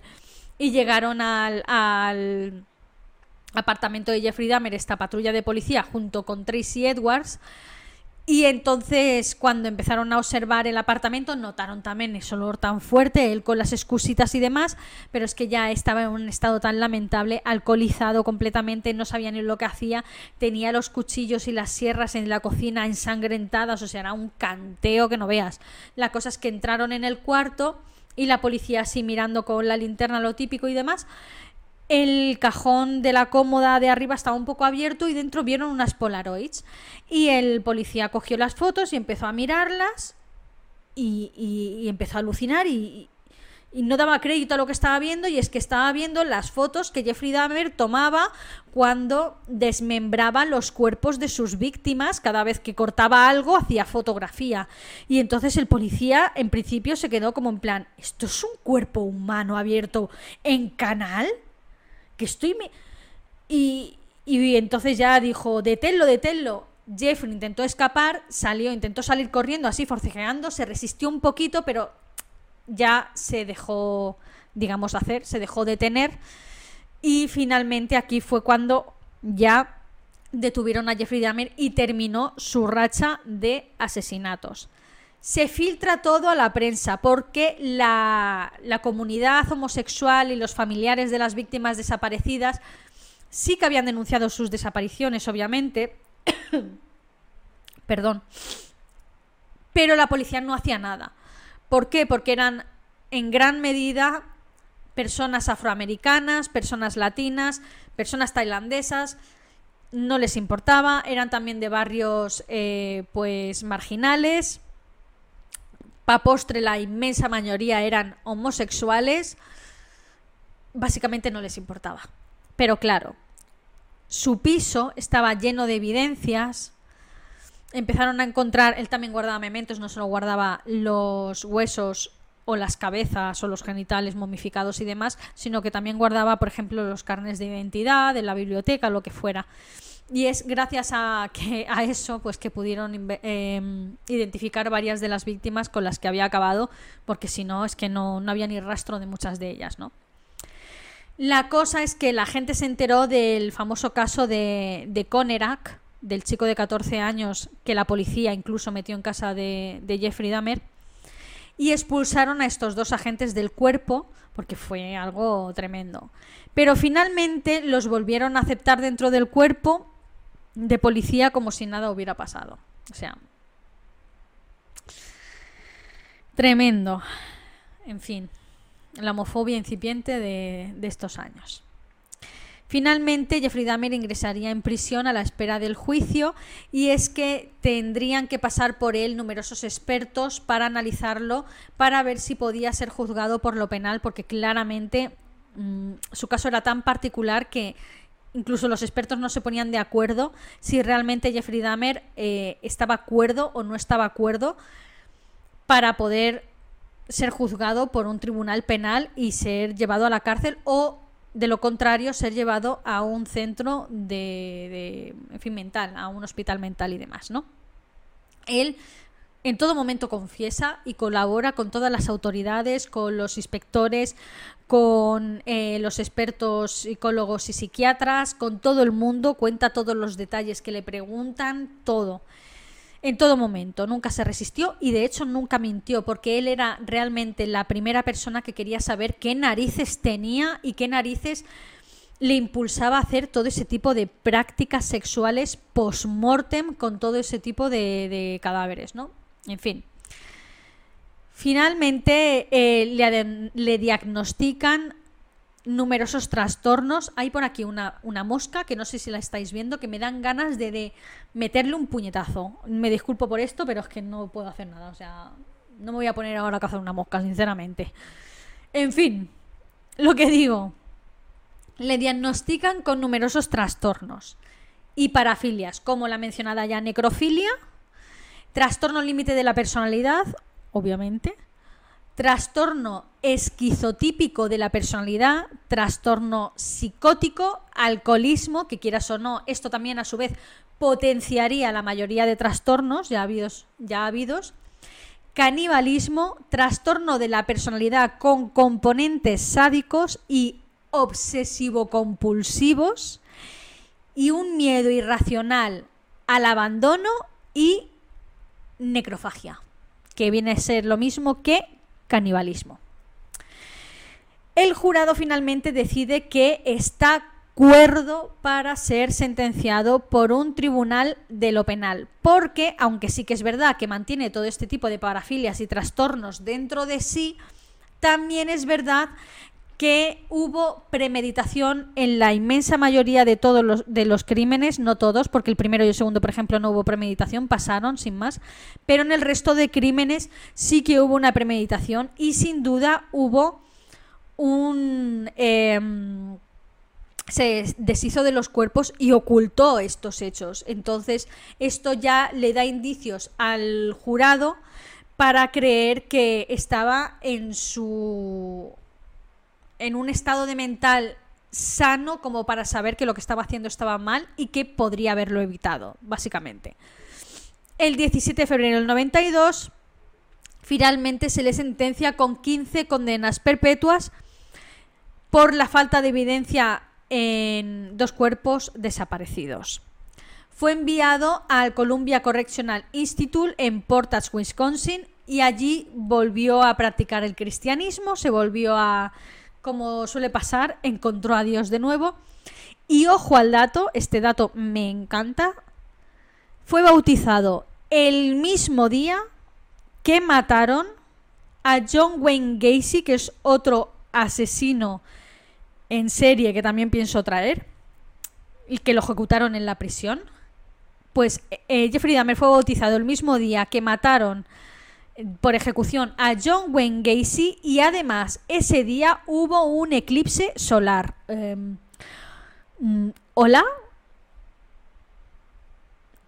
Y llegaron al, al apartamento de Jeffrey Dahmer, esta patrulla de policía, junto con Tracy Edwards, y entonces, cuando empezaron a observar el apartamento, notaron también ese olor tan fuerte, él con las excusitas y demás, pero es que ya estaba en un estado tan lamentable, alcoholizado completamente, no sabía ni lo que hacía, tenía los cuchillos y las sierras en la cocina ensangrentadas, o sea, era un canteo que no veas. La cosa es que entraron en el cuarto y la policía así mirando con la linterna lo típico y demás, el cajón de la cómoda de arriba estaba un poco abierto y dentro vieron unas Polaroids. Y el policía cogió las fotos y empezó a mirarlas y, empezó a alucinar y, no daba crédito a lo que estaba viendo y es que estaba viendo las fotos que Jeffrey Dahmer tomaba cuando desmembraba los cuerpos de sus víctimas, cada vez que cortaba algo hacía fotografía. Y entonces el policía en principio se quedó como en plan, ¿esto es un cuerpo humano abierto en canal? Que estoy... Y, y entonces ya dijo, deténlo, deténlo. Jeffrey intentó escapar, salió, intentó salir corriendo así, forcejeando, se resistió un poquito, pero ya se dejó, digamos, hacer, se dejó detener y finalmente aquí fue cuando ya detuvieron a Jeffrey Dahmer y terminó su racha de asesinatos. Se filtra todo a la prensa porque la, la comunidad homosexual y los familiares de las víctimas desaparecidas sí que habían denunciado sus desapariciones, obviamente. Perdón. Pero la policía no hacía nada. ¿Por qué? Porque eran en gran medida personas afroamericanas, personas latinas, personas tailandesas, no les importaba, eran también de barrios eh, pues marginales, pa postre la inmensa mayoría eran homosexuales, básicamente no les importaba. Pero claro, su piso estaba lleno de evidencias, empezaron a encontrar, él también guardaba mementos, no solo guardaba los huesos o las cabezas o los genitales momificados y demás, sino que también guardaba, por ejemplo, los carnes de identidad, de la biblioteca, lo que fuera. Y es gracias a, que, a eso pues que pudieron em, identificar varias de las víctimas con las que había acabado, porque si no, es que no, no había ni rastro de muchas de ellas, ¿no? La cosa es que la gente se enteró del famoso caso de, de Conerak, del chico de 14 años que la policía incluso metió en casa de, de Jeffrey Dahmer, y expulsaron a estos dos agentes del cuerpo porque fue algo tremendo. Pero finalmente los volvieron a aceptar dentro del cuerpo de policía como si nada hubiera pasado. O sea, tremendo. En fin, la homofobia incipiente de, de estos años. Finalmente, Jeffrey Dahmer ingresaría en prisión a la espera del juicio y es que tendrían que pasar por él numerosos expertos para analizarlo, para ver si podía ser juzgado por lo penal, porque claramente mmm, su caso era tan particular que incluso los expertos no se ponían de acuerdo si realmente Jeffrey Dahmer eh, estaba acuerdo o no estaba acuerdo para poder ser juzgado por un tribunal penal y ser llevado a la cárcel o de lo contrario, ser llevado a un centro de, de, en fin, mental, a un hospital mental y demás, ¿no? Él en todo momento confiesa y colabora con todas las autoridades, con los inspectores, con eh, los expertos psicólogos y psiquiatras, con todo el mundo, cuenta todos los detalles que le preguntan, todo en todo momento, nunca se resistió y de hecho nunca mintió, porque él era realmente la primera persona que quería saber qué narices tenía y qué narices le impulsaba a hacer todo ese tipo de prácticas sexuales post-mortem con todo ese tipo de, de, cadáveres, ¿no? En fin. Finalmente eh, le, diagnostican numerosos trastornos. Hay por aquí una, una, mosca que no sé si la estáis viendo, que me dan ganas de, de, meterle un puñetazo. Me disculpo por esto, pero es que no puedo hacer nada. O sea, no me voy a poner ahora a cazar una mosca, sinceramente. En fin, lo que digo. Le diagnostican con numerosos trastornos y parafilias, como la mencionada ya necrofilia, trastorno límite de la personalidad, obviamente, trastorno esquizotípico de la personalidad, trastorno psicótico, alcoholismo, que quieras o no, esto también a su vez potenciaría la mayoría de trastornos ya habidos, ya habidos. Canibalismo, trastorno de la personalidad con componentes sádicos y obsesivo-compulsivos. Y un miedo irracional al abandono y necrofagia, que viene a ser lo mismo que canibalismo. El jurado finalmente decide que está cuerdo para ser sentenciado por un tribunal de lo penal, porque aunque sí que es verdad que mantiene todo este tipo de parafilias y trastornos dentro de sí, también es verdad que hubo premeditación en la inmensa mayoría de todos los, de los crímenes, no todos, porque el primero y el segundo, por ejemplo, no hubo premeditación, pasaron sin más, pero en el resto de crímenes sí que hubo una premeditación y sin duda hubo un... Eh, se deshizo de los cuerpos y ocultó estos hechos. Entonces, esto ya le da indicios al jurado para creer que estaba en su en un estado de mental sano como para saber que lo que estaba haciendo estaba mal y que podría haberlo evitado, básicamente. El 17 de febrero del 92 finalmente se le sentencia con 15 condenas perpetuas por la falta de evidencia en dos cuerpos desaparecidos. Fue enviado al Columbia Correctional Institute en Portage, Wisconsin, y allí volvió a practicar el cristianismo, se volvió a, como suele pasar, encontró a Dios de nuevo. Y ojo al dato, este dato me encanta, fue bautizado el mismo día que mataron a John Wayne Gacy, que es otro asesino en serie que también pienso traer, y que lo ejecutaron en la prisión. Pues eh, Jeffrey Dahmer fue bautizado el mismo día que mataron por ejecución a John Wayne Gacy y además ese día hubo un eclipse solar. Em, mm, ¿Hola?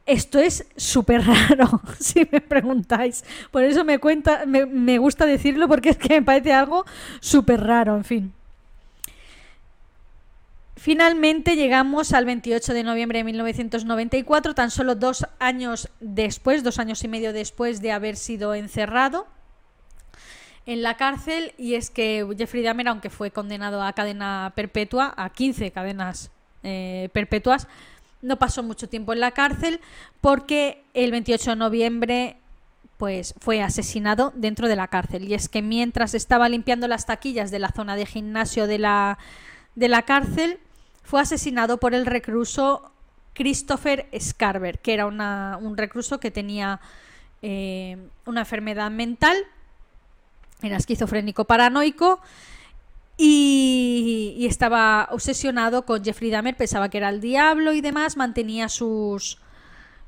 Esto es súper raro, si me preguntáis. Por eso me, cuenta, me, gusta decirlo porque es que me parece algo súper raro, en fin. Finalmente llegamos al 28 de noviembre de 1994, tan solo dos años después, dos años y medio después de haber sido encerrado en la cárcel. Y es que Jeffrey Dahmer, aunque fue condenado a cadena perpetua, a 15 cadenas eh, perpetuas, no pasó mucho tiempo en la cárcel porque el 28 de noviembre pues fue asesinado dentro de la cárcel. Y es que mientras estaba limpiando las taquillas de la zona de gimnasio de la, de la cárcel, fue asesinado por el recluso Christopher Scarver, que era un recluso que tenía eh, una enfermedad mental, era esquizofrénico paranoico y, estaba obsesionado con Jeffrey Dahmer, pensaba que era el diablo y demás, mantenía sus,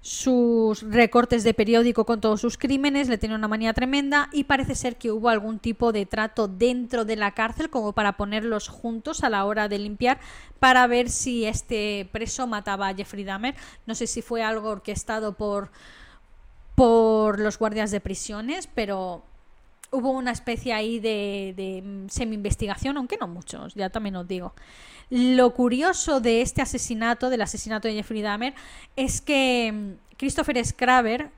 sus recortes de periódico con todos sus crímenes, le tenía una manía tremenda y parece ser que hubo algún tipo de trato dentro de la cárcel como para ponerlos juntos a la hora de limpiar para ver si este preso mataba a Jeffrey Dahmer. No sé si fue algo orquestado por, por los guardias de prisiones, pero hubo una especie ahí de, semi-investigación, aunque no muchos, ya también os digo. Lo curioso de este asesinato, del asesinato de Jeffrey Dahmer, es que mm, Christopher Scarver,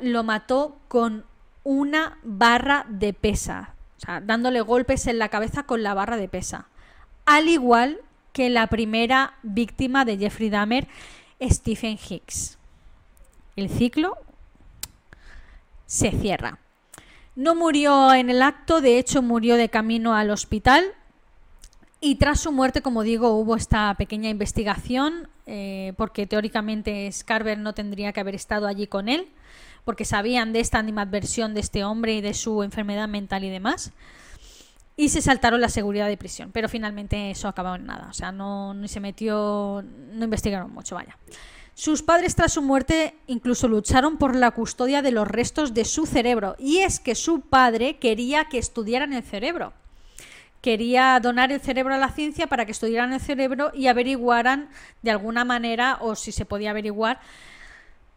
lo mató con una barra de pesa, o sea, dándole golpes en la cabeza con la barra de pesa. Al igual que la primera víctima de Jeffrey Dahmer, Stephen Hicks. El ciclo se cierra. No murió en el acto, de hecho murió de camino al hospital y tras su muerte, como digo, hubo esta pequeña investigación eh, porque teóricamente Scarver no tendría que haber estado allí con él porque sabían de esta animadversión de este hombre y de su enfermedad mental y demás. Y se saltaron la seguridad de prisión, pero finalmente eso acabó en nada. O sea, no, no se metió, no investigaron mucho, vaya. Sus padres tras su muerte incluso lucharon por la custodia de los restos de su cerebro. Y es que su padre quería que estudiaran el cerebro. Quería donar el cerebro a la ciencia para que estudiaran el cerebro y averiguaran de alguna manera, o si se podía averiguar,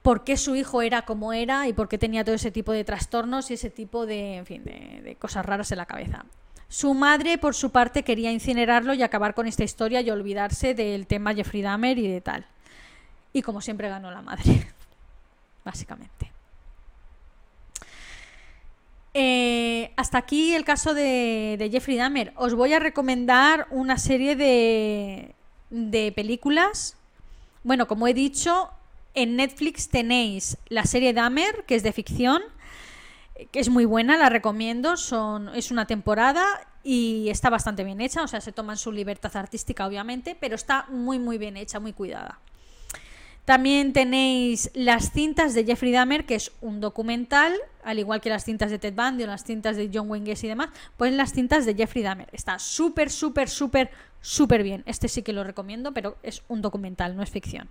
por qué su hijo era como era y por qué tenía todo ese tipo de trastornos y ese tipo de, en fin, de, de cosas raras en la cabeza. Su madre, por su parte, quería incinerarlo y acabar con esta historia y olvidarse del tema Jeffrey Dahmer y de tal. Y como siempre ganó la madre, básicamente. Eh, hasta aquí el caso de, Jeffrey Dahmer. Os voy a recomendar una serie de, de películas. Bueno, como he dicho, en Netflix tenéis la serie Dahmer, que es de ficción, que es muy buena, la recomiendo. Son, es una temporada y está bastante bien hecha, o sea, se toman su libertad artística, obviamente, pero está muy, muy bien hecha, muy cuidada. También tenéis las cintas de Jeffrey Dahmer, que es un documental, al igual que las cintas de Ted Bundy o las cintas de John Wayne y demás, pues las cintas de Jeffrey Dahmer. Está súper, súper, súper, súper bien. Este sí que lo recomiendo, pero es un documental, no es ficción.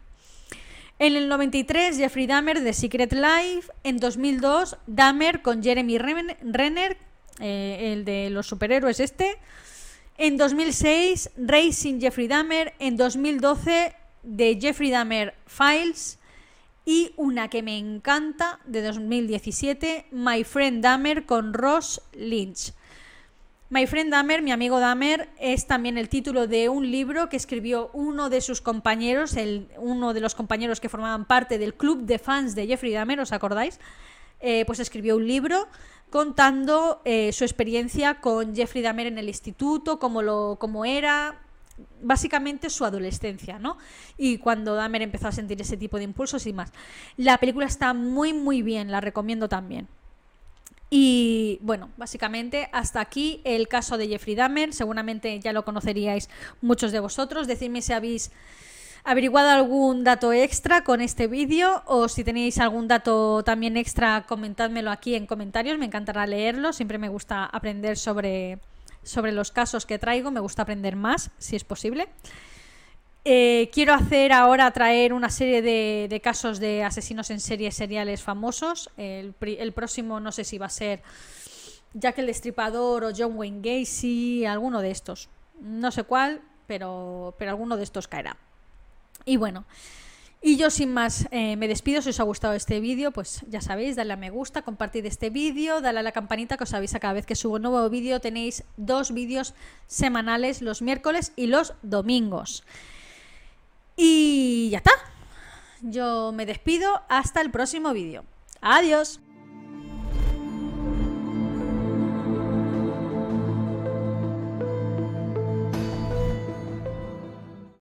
En el 93, Jeffrey Dahmer de Secret Life. En 2002, Dahmer con Jeremy Renner, eh, el de los superhéroes este. En 2006, Racing Jeffrey Dahmer. En 2012, de Jeffrey Dahmer Files y una que me encanta de 2017, My Friend Dahmer con Ross Lynch. My Friend Dahmer, mi amigo Dahmer, es también el título de un libro que escribió uno de sus compañeros, el, uno de los compañeros que formaban parte del club de fans de Jeffrey Dahmer, ¿os acordáis? eh, pues escribió un libro contando eh, su experiencia con Jeffrey Dahmer en el instituto, cómo, lo, cómo era, básicamente su adolescencia, ¿no? Y cuando Dahmer empezó a sentir ese tipo de impulsos y más. La película está muy, muy bien, la recomiendo también. Y bueno, básicamente hasta aquí el caso de Jeffrey Dahmer. Seguramente ya lo conoceríais muchos de vosotros. Decidme si habéis averiguado algún dato extra con este vídeo o si tenéis algún dato también extra, comentádmelo aquí en comentarios. Me encantará leerlo. Siempre me gusta aprender sobre, sobre los casos que traigo. Me gusta aprender más, si es posible. Eh, quiero hacer ahora traer una serie de, casos de asesinos en series seriales famosos. El, próximo no sé si va a ser Jack el Destripador o John Wayne Gacy, alguno de estos. No sé cuál, pero, pero alguno de estos caerá. Y bueno, y yo sin más eh, me despido. Si os ha gustado este vídeo, pues ya sabéis, dale a me gusta, compartid este vídeo, dale a la campanita que os avisa cada vez que subo un nuevo vídeo. Tenéis dos vídeos semanales los miércoles y los domingos. Y ya está. Yo me despido hasta el próximo vídeo. Adiós.